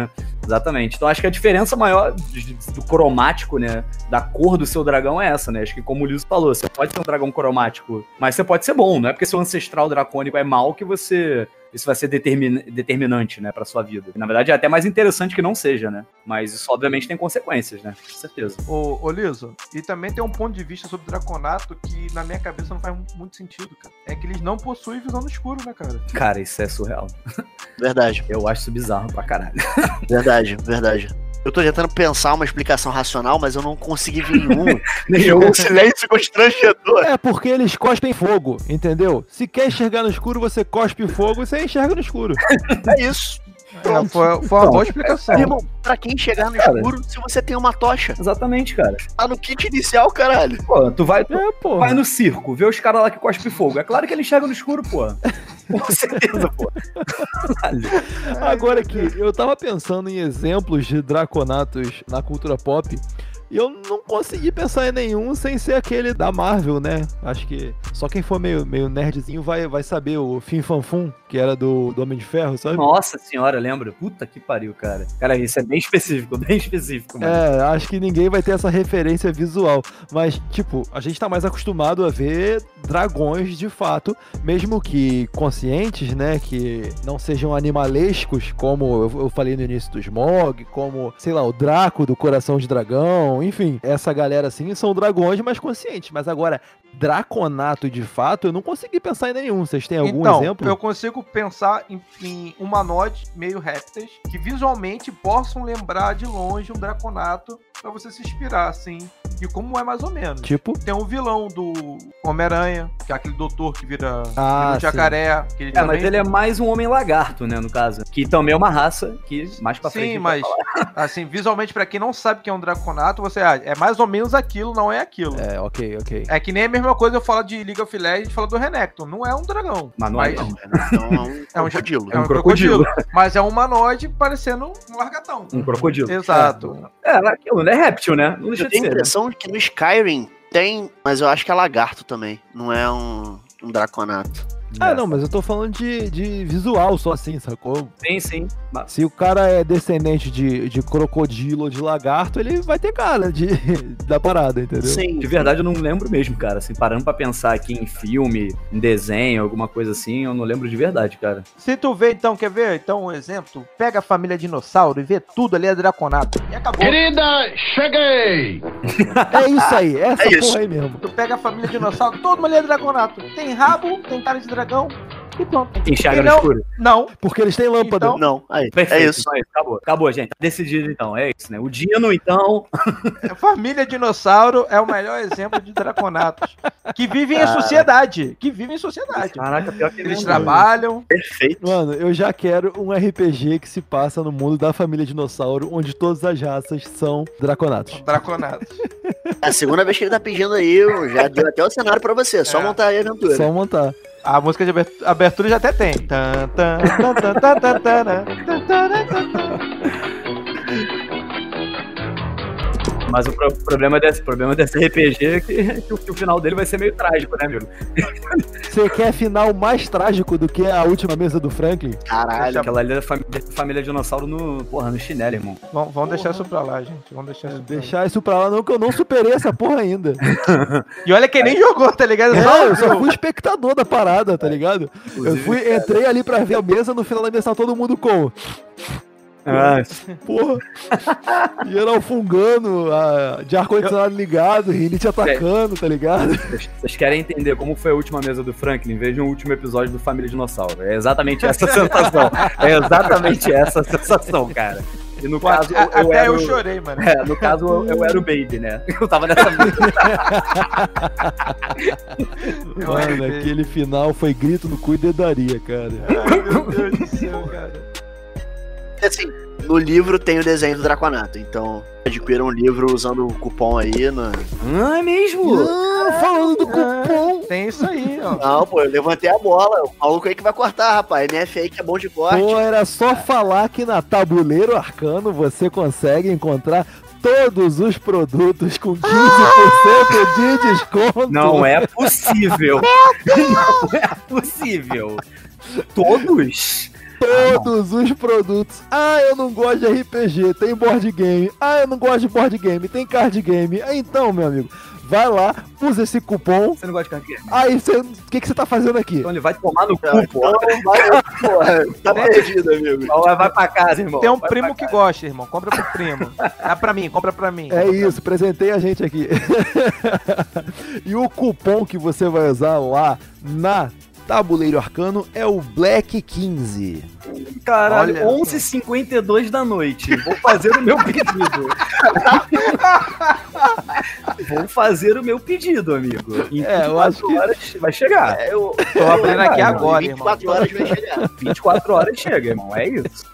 Exatamente. Então acho que a diferença maior do cromático, né? Da cor do seu dragão é essa, né? Acho que como o Liso falou, você pode ter um dragão cromático, mas você pode ser bom, não é porque seu ancestral dracônico é mal que você. Isso vai ser determin- determinante, né, pra sua vida. Na verdade, é até mais interessante que não seja, né? Mas isso, obviamente, tem consequências, né? Com certeza. Ô, ô Liso, e também tem um ponto de vista sobre Draconato que na minha cabeça não faz muito sentido, cara. É que eles não possuem visão no escuro, né, cara? Cara, isso é surreal. verdade, Eu acho isso bizarro pra caralho. verdade, verdade. Eu tô tentando pensar uma explicação racional, mas eu não consegui ver nenhuma. Nenhum. um silêncio constrangedor. É porque eles cospem fogo, entendeu? Se quer enxergar no escuro, você cospe fogo e você enxerga no escuro. É isso. É, foi, foi uma boa explicação. Irmão, pra quem chegar no Cara. escuro, se você tem uma tocha, Exatamente, cara. tá no kit inicial, caralho. Pô, tu vai, tu É, pô. vai no circo, vê os caras lá que cospem fogo. É claro que ele enxerga no escuro, pô. Com certeza, pô. Agora que eu tava pensando em exemplos de draconatos na cultura pop e eu não consegui pensar em nenhum sem ser aquele da Marvel, né? Acho que só quem for meio, meio nerdzinho vai, vai saber o Fim Fanfum, que era do, do Homem de Ferro, sabe? Nossa senhora, lembra? Puta que pariu, cara. Cara, isso é bem específico, bem específico, mano. É, acho que ninguém vai ter essa referência visual. Mas, tipo, a gente tá mais acostumado a ver dragões de fato, mesmo que conscientes, né? Que não sejam animalescos, como eu, eu falei no início do Smog, como, sei lá, o Draco do Coração de Dragão, enfim, essa galera assim são dragões mais conscientes. Mas agora, draconato de fato, eu não consegui pensar em nenhum. Vocês têm algum então, exemplo? eu consigo pensar em, em humanoides meio répteis que visualmente possam lembrar de longe um Draconato pra você se inspirar, assim, de como é mais ou menos. Tipo, Tem o vilão do Homem-Aranha, que é aquele doutor que vira, Ah, um jacaré. Que ele É, mas também- ele é mais um homem lagarto, né, no caso. Que também é uma raça que mais pra frente. Sim, a mas assim, visualmente, pra quem não sabe que é um Draconato, você ah, é mais ou menos aquilo, não é aquilo. É. é, ok, ok. que nem a mesma coisa eu falo de League of Legends e falo do Renekton. Não é um dragão. Mas não é, mas não. É um É um crocodilo. é um um crocodilo. mas é um humanoide parecendo um largatão. Um crocodilo. Exato. É, é aquilo, né? É réptil, né? Não deixa Eu de tenho a ser. Que no Skyrim tem, mas eu acho que é lagarto também. Não é um, um draconato. Ah, não, mas eu tô falando de, de visual só assim, sacou? Sim, sim. Mas- Se o cara é descendente de, de crocodilo ou de lagarto, ele vai ter cara de, da parada, entendeu? Sim. De verdade, eu não lembro mesmo, cara. Assim, parando pra pensar aqui em filme, em desenho, alguma coisa assim, eu não lembro de verdade, cara. Se tu vê, então, quer ver? Então, um exemplo, tu pega a família dinossauro e vê tudo ali é Draconato. E acabou. Querida, cheguei! É isso aí, essa É isso. porra aí mesmo. Tu pega a família dinossauro, todo mundo ali é Draconato. Tem rabo, tem cara de dragão e pronto. Enxerga no escuro. Não, Porque eles têm lâmpada. Então- Não, aí. Perfeito. É isso. então é isso. Acabou. Acabou, gente. Tá decidido, então. É isso, né? O Dino, então. a família dinossauro é o melhor exemplo de Draconatos. Que vivem em Cara. sociedade. Que vivem em sociedade. Caraca, pior que Eles trabalham. Perfeito. Mano, eu já quero um RPG que se passa no mundo da família dinossauro, onde todas as raças são draconatos. Draconatos. É a segunda vez que ele tá pedindo aí, eu já deu até o cenário pra você. Só É. montar aí a aventura. Só montar. A música de abertu- abertura já até tem. Mas o pro- problema desse, problema desse RPG é que, que o, que o final dele vai ser meio trágico, né, amigo? Você quer final mais trágico do que a última mesa do Franklin? Caralho. Aquela ali da família, família dinossauro no, porra, no chinelo, irmão. Vamos, vamos deixar isso pra lá, gente. Vamos deixar isso pra lá. Deixar isso pra lá não, que eu não superei essa porra ainda. E olha que nem jogou, tá ligado? É, eu só fui espectador da parada, tá ligado? Eu Inclusive, fui, entrei ali pra ver a mesa, no final da mesa tá todo mundo com. Ah, Porra! Geral fungando, a- de ar-condicionado ligado, rinite atacando, tá ligado? vocês- querem entender como foi a última mesa do Franklin? Vejam o último episódio do Família Dinossauro. É exatamente essa sensação. É exatamente essa sensação, cara. E no caso, A- eu, eu Até era. eu o- chorei, mano. É, no caso, eu, eu era o Baby, né? Eu tava nessa mesa. Mano, aquele final foi grito no cu e dedaria, cara. Ai, meu Deus do céu, cara. Assim, no livro tem o desenho do Draconato, então adquira um livro usando o cupom aí. No... Ah, é mesmo? Ah, falando do cupom. Tem isso aí, ó. Não, pô, eu levantei a bola. O maluco aí que vai cortar, rapaz. MF aí que é bom de corte. Pô, era só falar que na Tabuleiro Arcano você consegue encontrar todos os produtos com 15% de desconto. Não é possível. Não é possível. Todos? Todos os produtos. Ah, eu não gosto de RPG, tem board game. Ah, eu não gosto de board game, tem card game. Então, meu amigo, vai lá, usa esse cupom. Você não gosta de card game? Aí, você- o que, que você tá fazendo aqui? Então ele vai tomar no Então, cu, porra, tá perdido, amigo. Vai vai pra casa, irmão. Tem um Vai primo que gosta, irmão. Compra pro primo. É pra mim, compra pra mim. É isso, presentei a gente aqui. e o cupom que você vai usar lá na Tabuleiro Arcano é o Black 15. Caralho, Olha. 11h52 da noite. Vou fazer o meu pedido. Vou fazer o meu pedido, amigo. Em É, eu 24 acho que- horas vai chegar. É, eu, Tô abrindo aqui agora, irmão. 24 horas vai chegar. 24 horas chega, irmão. É isso.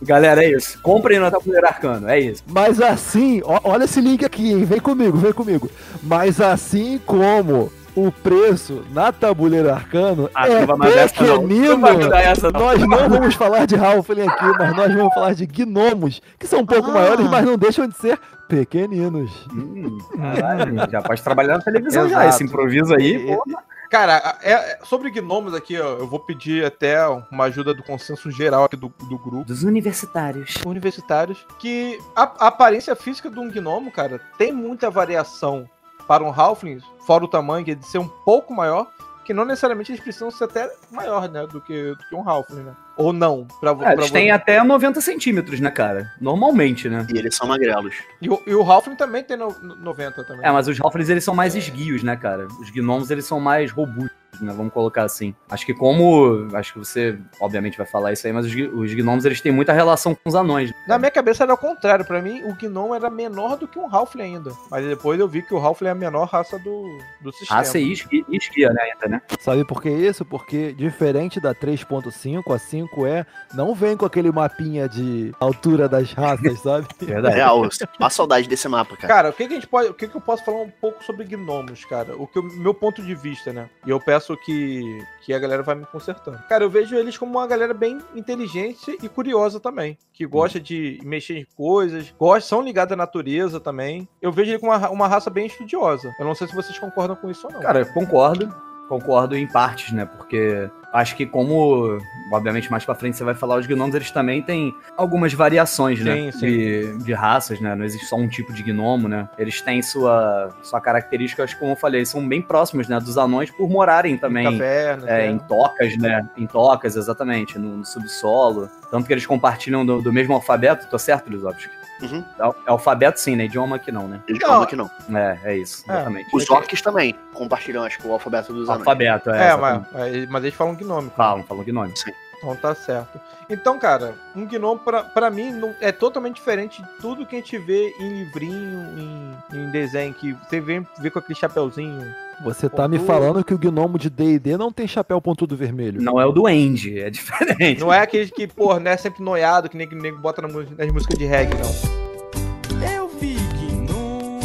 Galera, é isso. Comprem no Tabuleiro Arcano, é isso. Mas assim, ó- olha esse link aqui, hein? Vem comigo, vem comigo. Mas assim como o preço na Tabuleiro Arcano Ah, é pequenino, Não essa, não. nós não vamos falar de Halfling aqui, mas nós vamos falar de gnomos, que são um pouco Ah. maiores, mas não deixam de ser pequeninos. Hum, caralho, já pode trabalhar na televisão já. Exato. Esse improviso aí, E- pô. Cara, é- sobre gnomos aqui, ó, eu vou pedir até uma ajuda do consenso geral aqui do, do grupo. Dos universitários. Universitários, que a, a aparência física de um gnomo, cara, tem muita variação para um Halfling, fora o tamanho, que é de ser um pouco maior, que não necessariamente eles precisam ser até maior, né, do que, do que um Halfling, né? Ou não, pra, É, pra eles têm até 90 centímetros, né, cara? Normalmente, né? E eles são magrelos. E, o, e o Halfling também tem no, no- 90 também. É, mas os Halflings, eles são mais esguios, né, cara? Os gnomos, eles são mais robustos, né? Vamos colocar assim. Acho que como... Acho que você, obviamente, vai falar isso aí, mas os, os gnomos, eles têm muita relação com os anões. né? Na minha cabeça era o contrário, pra mim o Gnom era menor do que um Halfling ainda. Mas depois eu vi que o Halfling é a menor raça do, do sistema. Raça e esqui- e esguia, né, ainda, né? Sabe por que isso? Porque diferente da 3.5, a 5E não vem com aquele mapinha de altura das raças, sabe? Verdade. Real, uma saudade desse mapa, cara. Cara, o que, que a gente pode. O que, que eu posso falar um pouco sobre gnomos, cara? O que o meu ponto de vista, né? E eu peço que, que a galera vai me consertando. Cara, eu vejo eles como uma galera bem inteligente e curiosa também. Que gosta de mexer em coisas, gosta, são ligados à natureza também. Eu vejo ele como uma, uma raça bem estudiosa. Eu não sei se vocês concordam com isso ou não. Cara, concordo. concordo em partes, né? Porque acho que como, obviamente, mais pra frente você vai falar, os gnomos, eles também têm algumas variações, né? Sim. De, de raças, né? Não existe só um tipo de gnomo, né? Eles têm sua, sua característica, acho que como eu falei, são bem próximos, né? Dos anões por morarem também Caverna, é, é, em tocas, né? Em tocas, exatamente, no, no subsolo. Tanto que eles compartilham do, do mesmo alfabeto, tô certo, Lisovski? Uhum. É é alfabeto sim, né? Idioma que não, né? Falam que não. É, é isso, É. exatamente. Os orcs também compartilham, acho que, o alfabeto dos anões. Alfabeto, é. É, mas, mas- eles falam gnômico. Falam, falam gnome. Então tá certo. Então, cara, um gnomo pra, pra mim não- é totalmente diferente de tudo que a gente vê em livrinho, em, em desenho, que você vê, vê com aquele chapeuzinho. Você tá me falando que o gnomo de D&D não tem chapéu pontudo vermelho. Não é o duende, é diferente. Não é aquele que, pô, não é sempre noiado, que nem que nego bota nas músicas de reggae, não. Eu vi gnomo.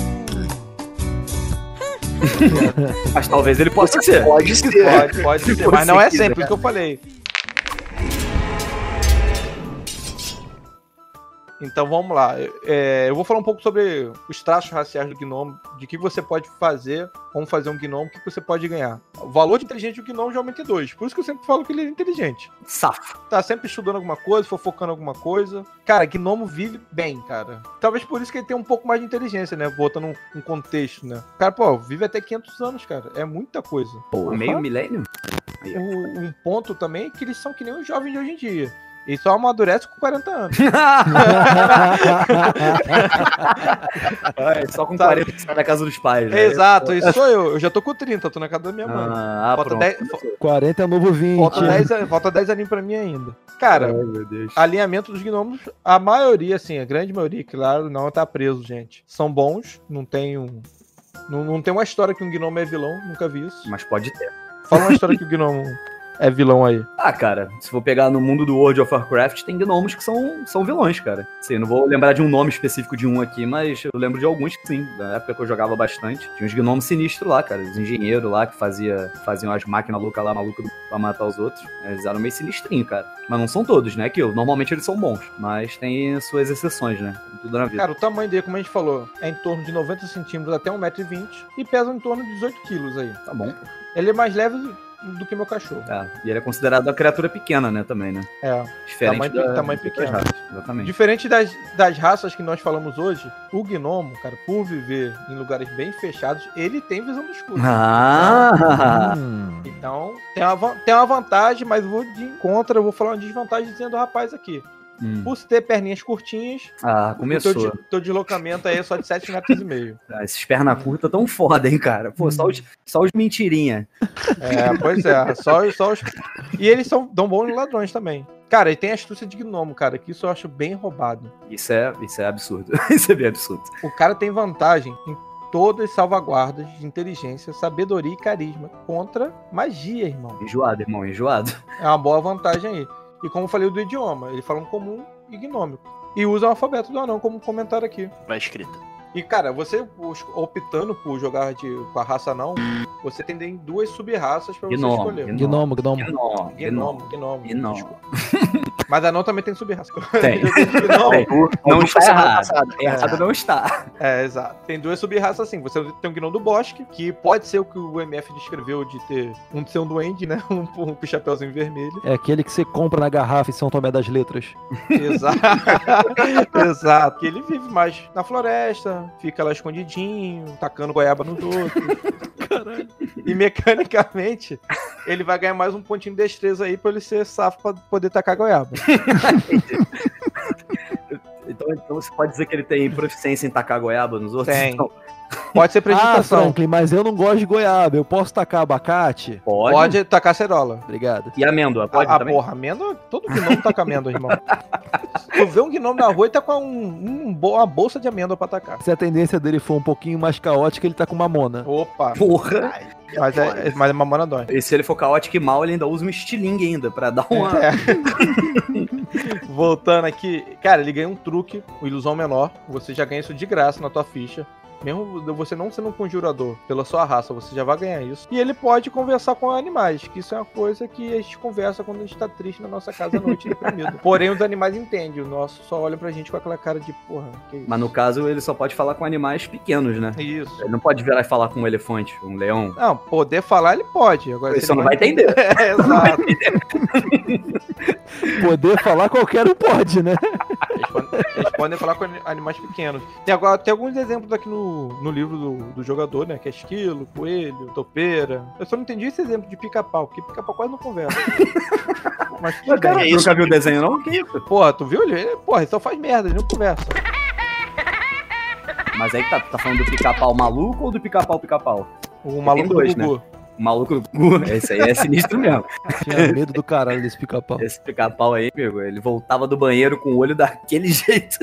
Mas talvez ele possa ser. Pode ser. Pode, pode Se ser, mas não é sempre, isso que eu falei. Então vamos lá. É, eu vou falar um pouco sobre os traços raciais do gnomo, de que você pode fazer, como fazer um gnomo, o que você pode ganhar. O valor de inteligente do gnomo geralmente é dois. Por isso que eu sempre falo que ele é inteligente. Safo. Tá sempre estudando alguma coisa, fofocando alguma coisa. Cara, gnomo vive bem, cara. Talvez por isso que ele tem um pouco mais de inteligência, né? Botando um, um contexto, né? Cara, pô, vive até 500 anos, cara. É muita coisa. Pô, meio milênio? Um ponto também é que eles são que nem os jovens de hoje em dia. Eles só amadurecem com 40 anos. É, só com Sabe? 40 que sai da casa dos pais, né? Exato, isso sou eu. Eu já tô com 30, tô na casa da minha mãe. Ah, falta, pronto. 10, 40 é novo 20. falta, 10, an- falta 10 aninhos pra mim ainda. Cara, Ai, meu Deus. alinhamento dos gnomos, a maioria, assim, a grande maioria, claro, não tá preso, gente. São bons, não tem um. Não, não tem uma história que um gnomo é vilão, nunca vi isso. Mas pode ter. Fala uma história que o gnomo é vilão aí. Ah, cara, se for pegar no mundo do World of Warcraft, tem gnomos que são, são vilões, cara. Sim, não vou lembrar de um nome específico de um aqui, mas eu lembro de alguns que sim. Na época que eu jogava bastante. Tinha uns gnomos sinistros lá, cara. Os engenheiros lá que fazia, faziam as máquinas loucas lá, malucas do- pra matar os outros. Eles eram meio sinistrinhos, cara. Mas não são todos, né? Que eu, normalmente eles são bons. Mas tem suas exceções, né? Tudo na vida. Cara, o tamanho dele, como a gente falou, é em torno de 90 centímetros até 1,20m e pesa em torno de 18 quilos aí. Tá bom. Ele é mais leve do que meu cachorro. É. E ele é considerado uma criatura pequena, né? Também, né? É. Diferente Tamanho- da, tamanho pequeno. raças, Exatamente. Diferente das, das raças que nós falamos hoje, o gnomo, cara, por viver em lugares bem fechados, ele tem visão do escuro. Ah! Hum. Então, tem uma, tem uma vantagem, mas vou de contra, eu vou falar uma desvantagem dizendo do rapaz aqui. Hum. Por ter perninhas curtinhas, Ah, teu, começou. de- teu deslocamento aí é só de 7 metros e meio. Ah, esses perna curta tão foda, hein, cara? Pô, só os, só os mentirinha. É, pois é, só, só os... E eles são dão bons ladrões também. Cara, e tem a astúcia de gnomo, cara, que isso eu acho bem roubado. Isso é, isso é absurdo. isso é bem absurdo. O cara tem vantagem em todas as salvaguardas de inteligência, sabedoria e carisma contra magia, irmão. Enjoado, irmão, enjoado. É uma boa vantagem aí. E como eu falei do idioma, ele fala um comum e gnômico. E usa o alfabeto do anão, como comentaram aqui. Vai escrita. E, cara, você optando por jogar de, com a raça não, você tem duas sub-raças pra você Gnomo, escolher. gnomo. Gnomo, gnomo. Gnomo, Gnomo, gnomo. Gnomo. desculpa. Mas anão também tem sub-raça. Tem. Gnomo. Tem. Não Não está semana errado. passada. Errado não está. É, exato. Tem duas sub-raças assim. Você tem o gnomo do bosque, que pode ser o que o MF descreveu de ter um de ser um duende, né? Um, um com chapéuzinho vermelho. É aquele que você compra na garrafa em São Tomé das Letras. Exato. Exato. Que ele vive mais na floresta, fica lá escondidinho, tacando goiaba nos outros. Caralho. E mecanicamente, ele vai ganhar mais um pontinho de destreza aí pra ele ser safo pra poder tacar goiaba. Então, então você pode dizer que ele tem proficiência em tacar goiaba nos outros? Tem. Então, Pode ser Ah, predicação. Franklin, mas eu não gosto de goiaba. Eu posso tacar abacate? pode. pode tacar cerola. Obrigado. E amêndoa, pode ah, também? porra, amêndoa, todo gnomo taca amêndoa, irmão. tu vê um gnomo na rua e tá com um, um uma bolsa de amêndoa pra tacar. Se a tendência dele for um pouquinho mais caótica, ele tá com mamona. Opa, Porra! Ai, mas é, mas é mamona dói. E se ele for caótico e mal, ele ainda usa um estilingue ainda, pra dar uma... É. Voltando aqui, cara, ele ganha um truque, o ilusão menor. Você já ganha isso de graça na tua ficha. Mesmo você não sendo um conjurador pela sua raça, você já vai ganhar isso. E ele pode conversar com animais, que isso é uma coisa que a gente conversa quando a gente tá triste na nossa casa à noite deprimido. Porém, os animais entendem, o nosso só olha pra gente com aquela cara de porra. Que isso? Mas no caso, ele só pode falar com animais pequenos, né? Isso. Ele não pode virar e falar com um elefante, um leão. Não, poder falar ele pode. Agora, Ele só não vai entender. É, exato. Poder falar qualquer um pode, né? Eles podem, falar com ani- animais pequenos. Tem, agora, tem alguns exemplos aqui no, no livro do, do jogador, né? Que é esquilo, coelho, topeira. Eu só não entendi esse exemplo de pica-pau, porque pica-pau quase não conversa. Mas Mas, cara, é tu isso, nunca viu o desenho, não? Que isso? Porra, tu viu? Ele, porra, ele só faz merda, ele não conversa. Mas aí que tá, tá falando do pica-pau maluco ou do pica-pau pica-pau? O maluco dois, do Gugu. O maluco do Gugu, esse aí é sinistro mesmo. Tinha medo do caralho desse pica-pau. Esse pica-pau aí, amigo, ele voltava do banheiro com o olho daquele jeito.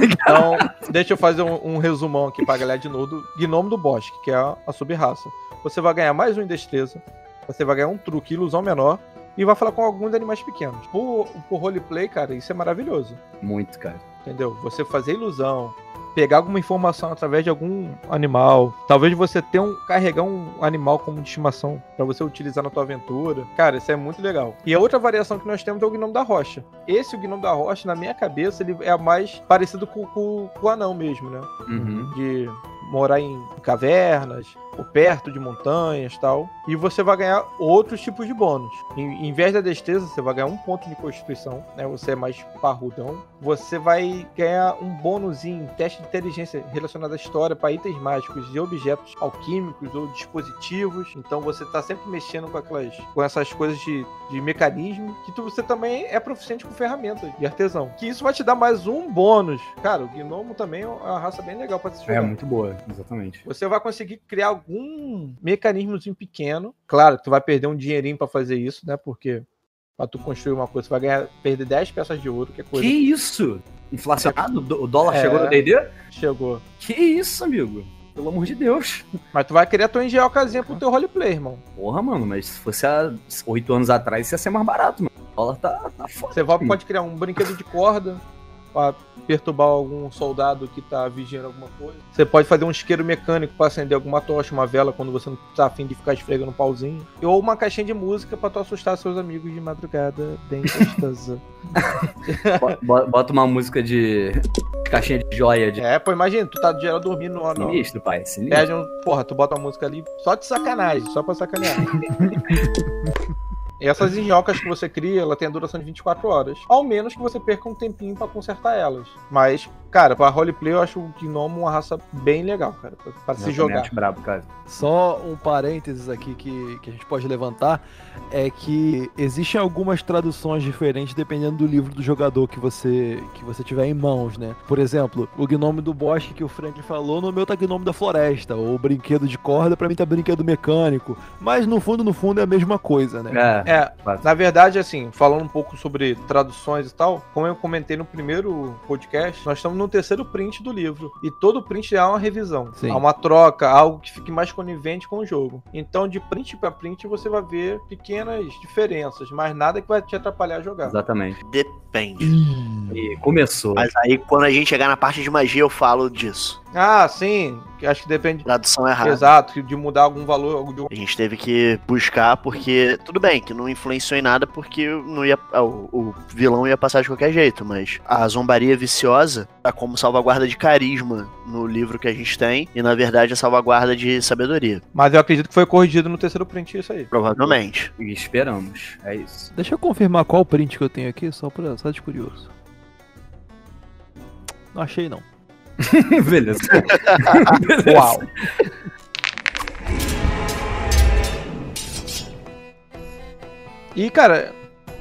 Então, deixa eu fazer um, um resumão aqui pra galera de novo Gnomo do Bosque, que é a, a sub-raça. Você vai ganhar mais um em destreza, você vai ganhar um truque ilusão menor e vai falar com alguns animais pequenos. Por, por roleplay, cara, isso é maravilhoso. Muito, cara. Entendeu? Você fazer ilusão, pegar alguma informação através de algum animal, talvez você tenha um carregar um animal como de estimação pra você utilizar na tua aventura. Cara, isso é muito legal. E a outra variação que nós temos é o gnomo da rocha. Esse o gnomo da rocha, na minha cabeça, ele é mais parecido com, com- com o anão mesmo, né? Uhum. de morar em cavernas ou perto de montanhas tal. E você vai ganhar outros tipos de bônus. Em, em vez da destreza, você vai ganhar um ponto de constituição, né? Você é mais parrudão. Você vai ganhar um bônus em teste de inteligência relacionado à história para itens mágicos e objetos alquímicos ou dispositivos. Então você tá sempre mexendo com aquelas com essas coisas de, de mecanismo que tu, você também é proficiente com ferramentas de artesão. Que isso vai te dar mais um bônus. Cara, o gnomo também é uma raça bem legal para se jogar. É muito boa, exatamente. Você vai conseguir criar algum mecanismozinho pequeno. Claro, tu vai perder um dinheirinho pra fazer isso, né? Porque pra tu construir uma coisa, você vai ganhar, perder 10 peças de ouro, que é coisa Que isso? Inflacionado? O dólar É. chegou no D&D? chegou. Que isso, amigo? Pelo amor de Deus. Mas tu vai criar tua engenhocazinha pro teu roleplay, irmão. Porra, mano, mas se fosse há oito anos atrás, isso ia ser mais barato, mano. O dólar tá, tá foda. Você vai, pode criar um brinquedo de corda pra perturbar algum soldado que tá vigiando alguma coisa. Você pode fazer um isqueiro mecânico pra acender alguma tocha, uma vela, quando você não tá afim de ficar esfregando um pauzinho. Ou uma caixinha de música pra tu assustar seus amigos de madrugada, bem gostosa. Bo- bo- Bota uma música de caixinha de joia de é, pô, imagina, tu tá geral dormindo no, no, sinistro, pai. Sinistro. Pede um. Porra, tu bota uma música ali só de sacanagem, só pra sacanear. Essas engenhocas que você cria, ela tem a duração de 24 horas. Ao menos que você perca um tempinho pra consertar elas. Mas, cara, pra roleplay eu acho o Gnomo uma raça bem legal, cara. Pra, se jogar. acho brabo, cara. Só um parênteses aqui que, que a gente pode levantar é que existem algumas traduções diferentes dependendo do livro do jogador que você que você tiver em mãos, né? Por exemplo, o Gnome do Bosque que o Frank falou, no meu tá Gnome da Floresta, ou o Brinquedo de Corda, pra mim tá Brinquedo Mecânico, mas no fundo, no fundo é a mesma coisa, né? É, É, na verdade, assim, falando um pouco sobre traduções e tal, como eu comentei no primeiro podcast, nós estamos no terceiro print do livro. E todo print há uma revisão. Sim. Há uma troca, algo que fique mais conivente com o jogo. Então, de print pra print, você vai ver pequenas diferenças, mas nada que vai te atrapalhar a jogar. exatamente. Depende. E começou. Mas aí, quando a gente chegar na parte de magia, eu falo disso. Ah, sim, que acho que depende. Tradução errada. Exato, de mudar algum valor. de- A gente teve que buscar porque. Tudo bem, que não influenciou em nada porque não ia, ah, o, o vilão ia passar de qualquer jeito, mas a zombaria viciosa tá como salvaguarda de carisma no livro que a gente tem, e na verdade é salvaguarda de sabedoria. Mas eu acredito que foi corrigido no terceiro print isso aí. Provavelmente. E esperamos. É isso. Deixa eu confirmar qual print que eu tenho aqui, só, pra, só de curioso. Não achei, não. Beleza. Uau! E, cara,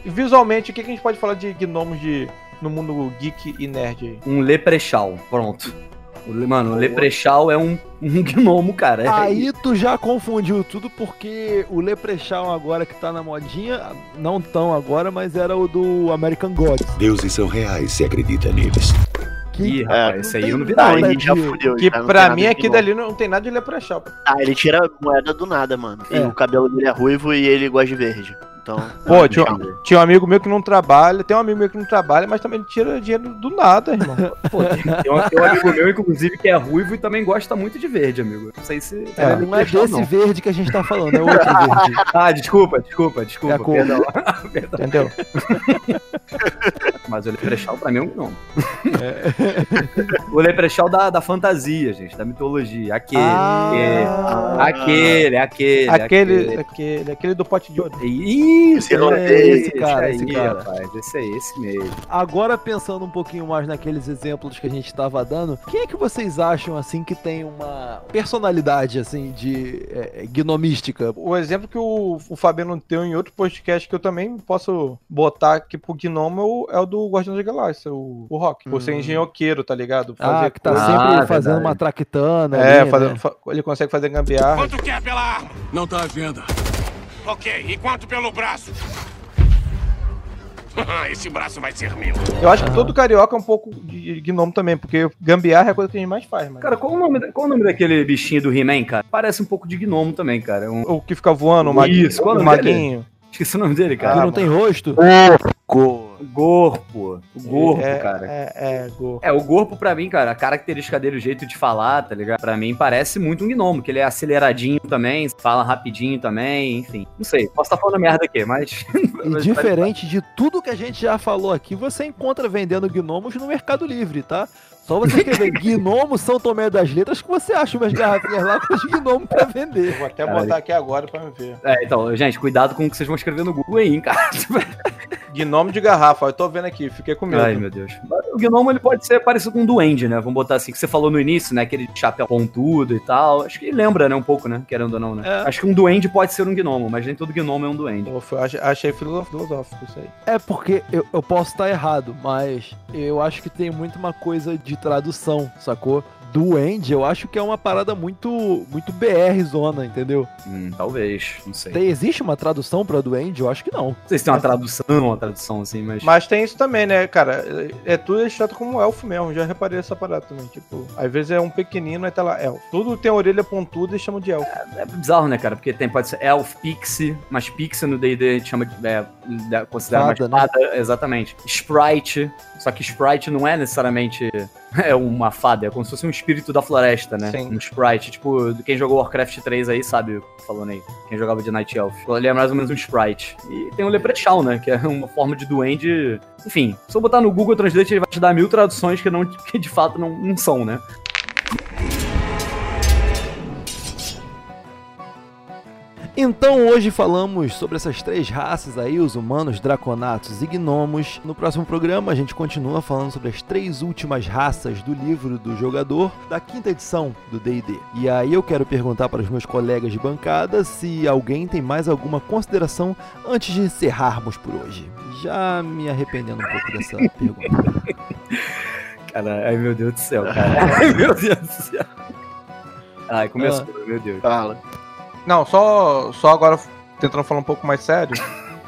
visualmente, o que que a gente pode falar de gnomos de, no mundo geek e nerd aí? Um leprechal. Pronto. Mano, o leprechal é um, um gnomo, cara. É Aí tu já confundiu tudo porque o Leprechaun agora que tá na modinha, não tão agora, mas era o do American Gods. Deuses são reais se acredita neles. Ih, rapaz, esse aí eu não vi não, nada gente já de- fudeu. Que já não pra mim aqui dali não tem nada de leprechal. Ah, ele tira moeda do nada, mano. E É. o cabelo dele é ruivo e ele gosta de verde. Então. Pô, tinha, tinha um amigo meu que não trabalha, tem um amigo meu que não trabalha, mas também tira dinheiro do nada, irmão. Pô, tem, tem um, tem um amigo meu, inclusive, que é ruivo e também gosta muito de verde, amigo. Não sei se. É, não é desse verde que a gente tá falando, é outro verde. Ah, desculpa, desculpa, desculpa. É a perdão. Perdão. Entendeu? Mas o Leprechaun pra mim é um gnomo. O Leprechaun da, da fantasia, gente, da mitologia. Aquele, Ah. aquele, aquele, Aquele, aquele, aquele do pote de ouro. Isso, Esse é esse cara, aí, esse cara. rapaz. Esse é esse mesmo. Agora pensando um pouquinho mais naqueles exemplos que a gente tava dando, quem é que vocês acham assim que tem uma personalidade assim de é, gnomística? O exemplo que o, o Fabiano deu em outro podcast que eu também posso botar aqui pro Gnomo é o, é o do Guardião da Galáxia, o, o Rock. Por ser Hum. engenhoqueiro, tá ligado? Ah, que tá coisa- sempre Ah, fazendo verdade. uma traquitana. É, ali, fazendo- né? fa- ele consegue fazer gambiarra. Quanto quer pela arma? Não tá à venda. Ok, e quanto pelo braço? Esse braço vai ser meu. Eu acho que todo carioca é um pouco de gnomo também, porque gambiarra é a coisa que a gente mais faz, mano. Cara, qual o, nome, da- qual o nome daquele bichinho do He-Man, cara? Parece um pouco de gnomo também, cara. É um- o que fica voando, o maguinho. Isso, qual o maguinho. Esqueci o nome dele, Que cara. não tem rosto? O Gorpo. O Gorpo, é, cara. É, é, gorpo. É, o Gorpo, pra mim, cara, a característica dele, o jeito de falar, tá ligado? Pra mim, parece muito um gnomo, que ele é aceleradinho também, fala rapidinho também, enfim. Não sei, posso estar falando merda aqui, mas... E diferente de tudo que a gente já falou aqui, você encontra vendendo gnomos no Mercado Livre, tá? Só você escrever gnomo São Tomé das Letras que você acha umas garrafinhas lá com os gnomos pra vender. Vou até Caralho. botar aqui agora pra me ver. É, então, gente, cuidado com o que vocês vão escrever no Google aí, hein, cara. Gnome de garrafa, eu tô vendo aqui, fiquei com medo. Ai, meu Deus. O gnomo, ele pode ser parecido com um duende, né? Vamos botar assim, que você falou no início, né? Aquele chapéu pontudo e tal. Acho que lembra, né? Um pouco, né? Querendo ou não, né? É. Acho que um duende pode ser um gnomo, mas nem todo gnomo é um duende. Foi- achei- achei filo- filosófico isso aí. É porque eu, eu posso estar errado, mas eu acho que tem muito uma coisa de tradução, sacou? Duende, eu acho que é uma parada muito muito BR zona, entendeu? Hum, talvez, não sei. Tem- existe uma tradução pra duende? Eu acho que não. Não sei se tem uma tradução, uma tradução assim, mas. Mas tem isso também, né, cara? É é tudo deixado como elfo mesmo, já reparei essa parada também. Tipo, às vezes é um pequenino, aí tá lá, elfo. Tudo tem orelha pontuda e chama de elfo. É bizarro, né, cara? Porque tem, pode ser elf, pixie, mas pixie no D&D a gente chama de... É, é, considera Fada, mais fada, exatamente. Sprite, só que sprite não é necessariamente é uma fada, é como se fosse um espírito da floresta, né? Sim. Um sprite, tipo, quem jogou Warcraft 3 aí sabe o que falando aí. Quem jogava de Night Elf. Ele é mais ou menos um sprite. E tem o Leprechaun, né, que é uma forma de duende... Enfim, se eu botar no Google Translate, ele vai te dar mil traduções que, não, que de fato não, não são, né? Então hoje falamos sobre essas três raças aí, os humanos, draconatos e gnomos. No próximo programa a gente continua falando sobre as três últimas raças do livro do jogador da quinta edição do D&D. E aí eu quero perguntar para os meus colegas de bancada se alguém tem mais alguma consideração antes de encerrarmos por hoje. Já me arrependendo um pouco dessa pergunta. Cara, ai meu Deus do céu, cara. Ai meu Deus do céu. Ai, começou, meu Deus. Fala. Não, só, só agora tentando falar um pouco mais sério.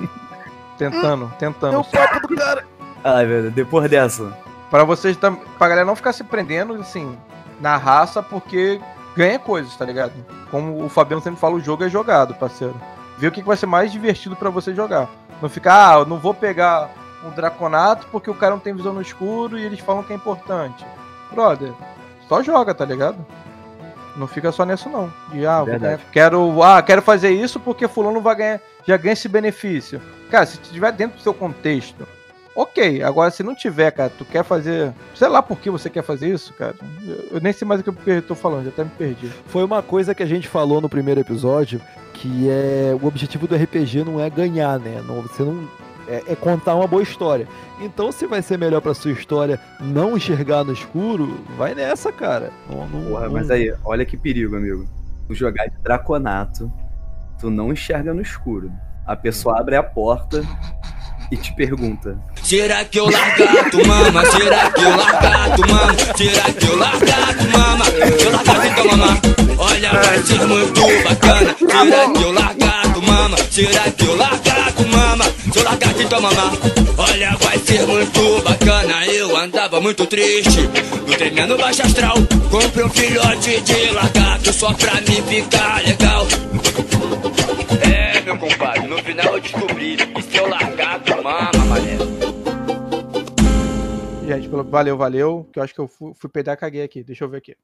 tentando, tentando. papo do cara! Ai, meu Deus, depois dessa. Pra vocês, pra galera não ficar se prendendo, assim, na raça, porque ganha coisas, tá ligado? Como o Fabiano sempre fala, o jogo é jogado, parceiro. Vê o que que vai ser mais divertido pra você jogar. Não ficar, ah, eu não vou pegar um Draconato porque o cara não tem visão no escuro e eles falam que é importante. Brother, só joga, tá ligado? Não fica só nisso não. De, ah, ganhar- quero, ah, quero fazer isso porque fulano vai ganhar, já ganha esse benefício. Cara, se tiver dentro do seu contexto, Ok, agora se não tiver, cara, tu quer fazer. Sei lá por que você quer fazer isso, cara. Eu, nem sei mais o que eu tô falando, já até me perdi. Foi uma coisa que a gente falou no primeiro episódio, que é o objetivo do RPG não é ganhar, né? Não, você não é, é contar uma boa história. Então, se vai ser melhor pra sua história não enxergar no escuro, vai nessa, cara. Não, não- Porra, não- mas aí, olha que perigo, amigo. Tu jogar de draconato, tu não enxerga no escuro. A pessoa abre a porta e te pergunta: Será que eu largato, mama? Será que eu largato, mama? Será que eu largato, mama? Eu largato então, mama. Olha, vai ser muito bacana. Será que eu largato, mama? Será que eu largato, mama? Se eu largato então, mama. Olha, vai ser muito bacana. Eu andava muito triste, no tremendo baixo astral. Comprei um filhote de largato só pra me ficar legal. É, meu compadre, no final. eu descobri. E se eu largar, tu mama, mané. Gente, valeu, valeu. Que eu acho que eu fui, fui e caguei aqui. Deixa eu ver aqui.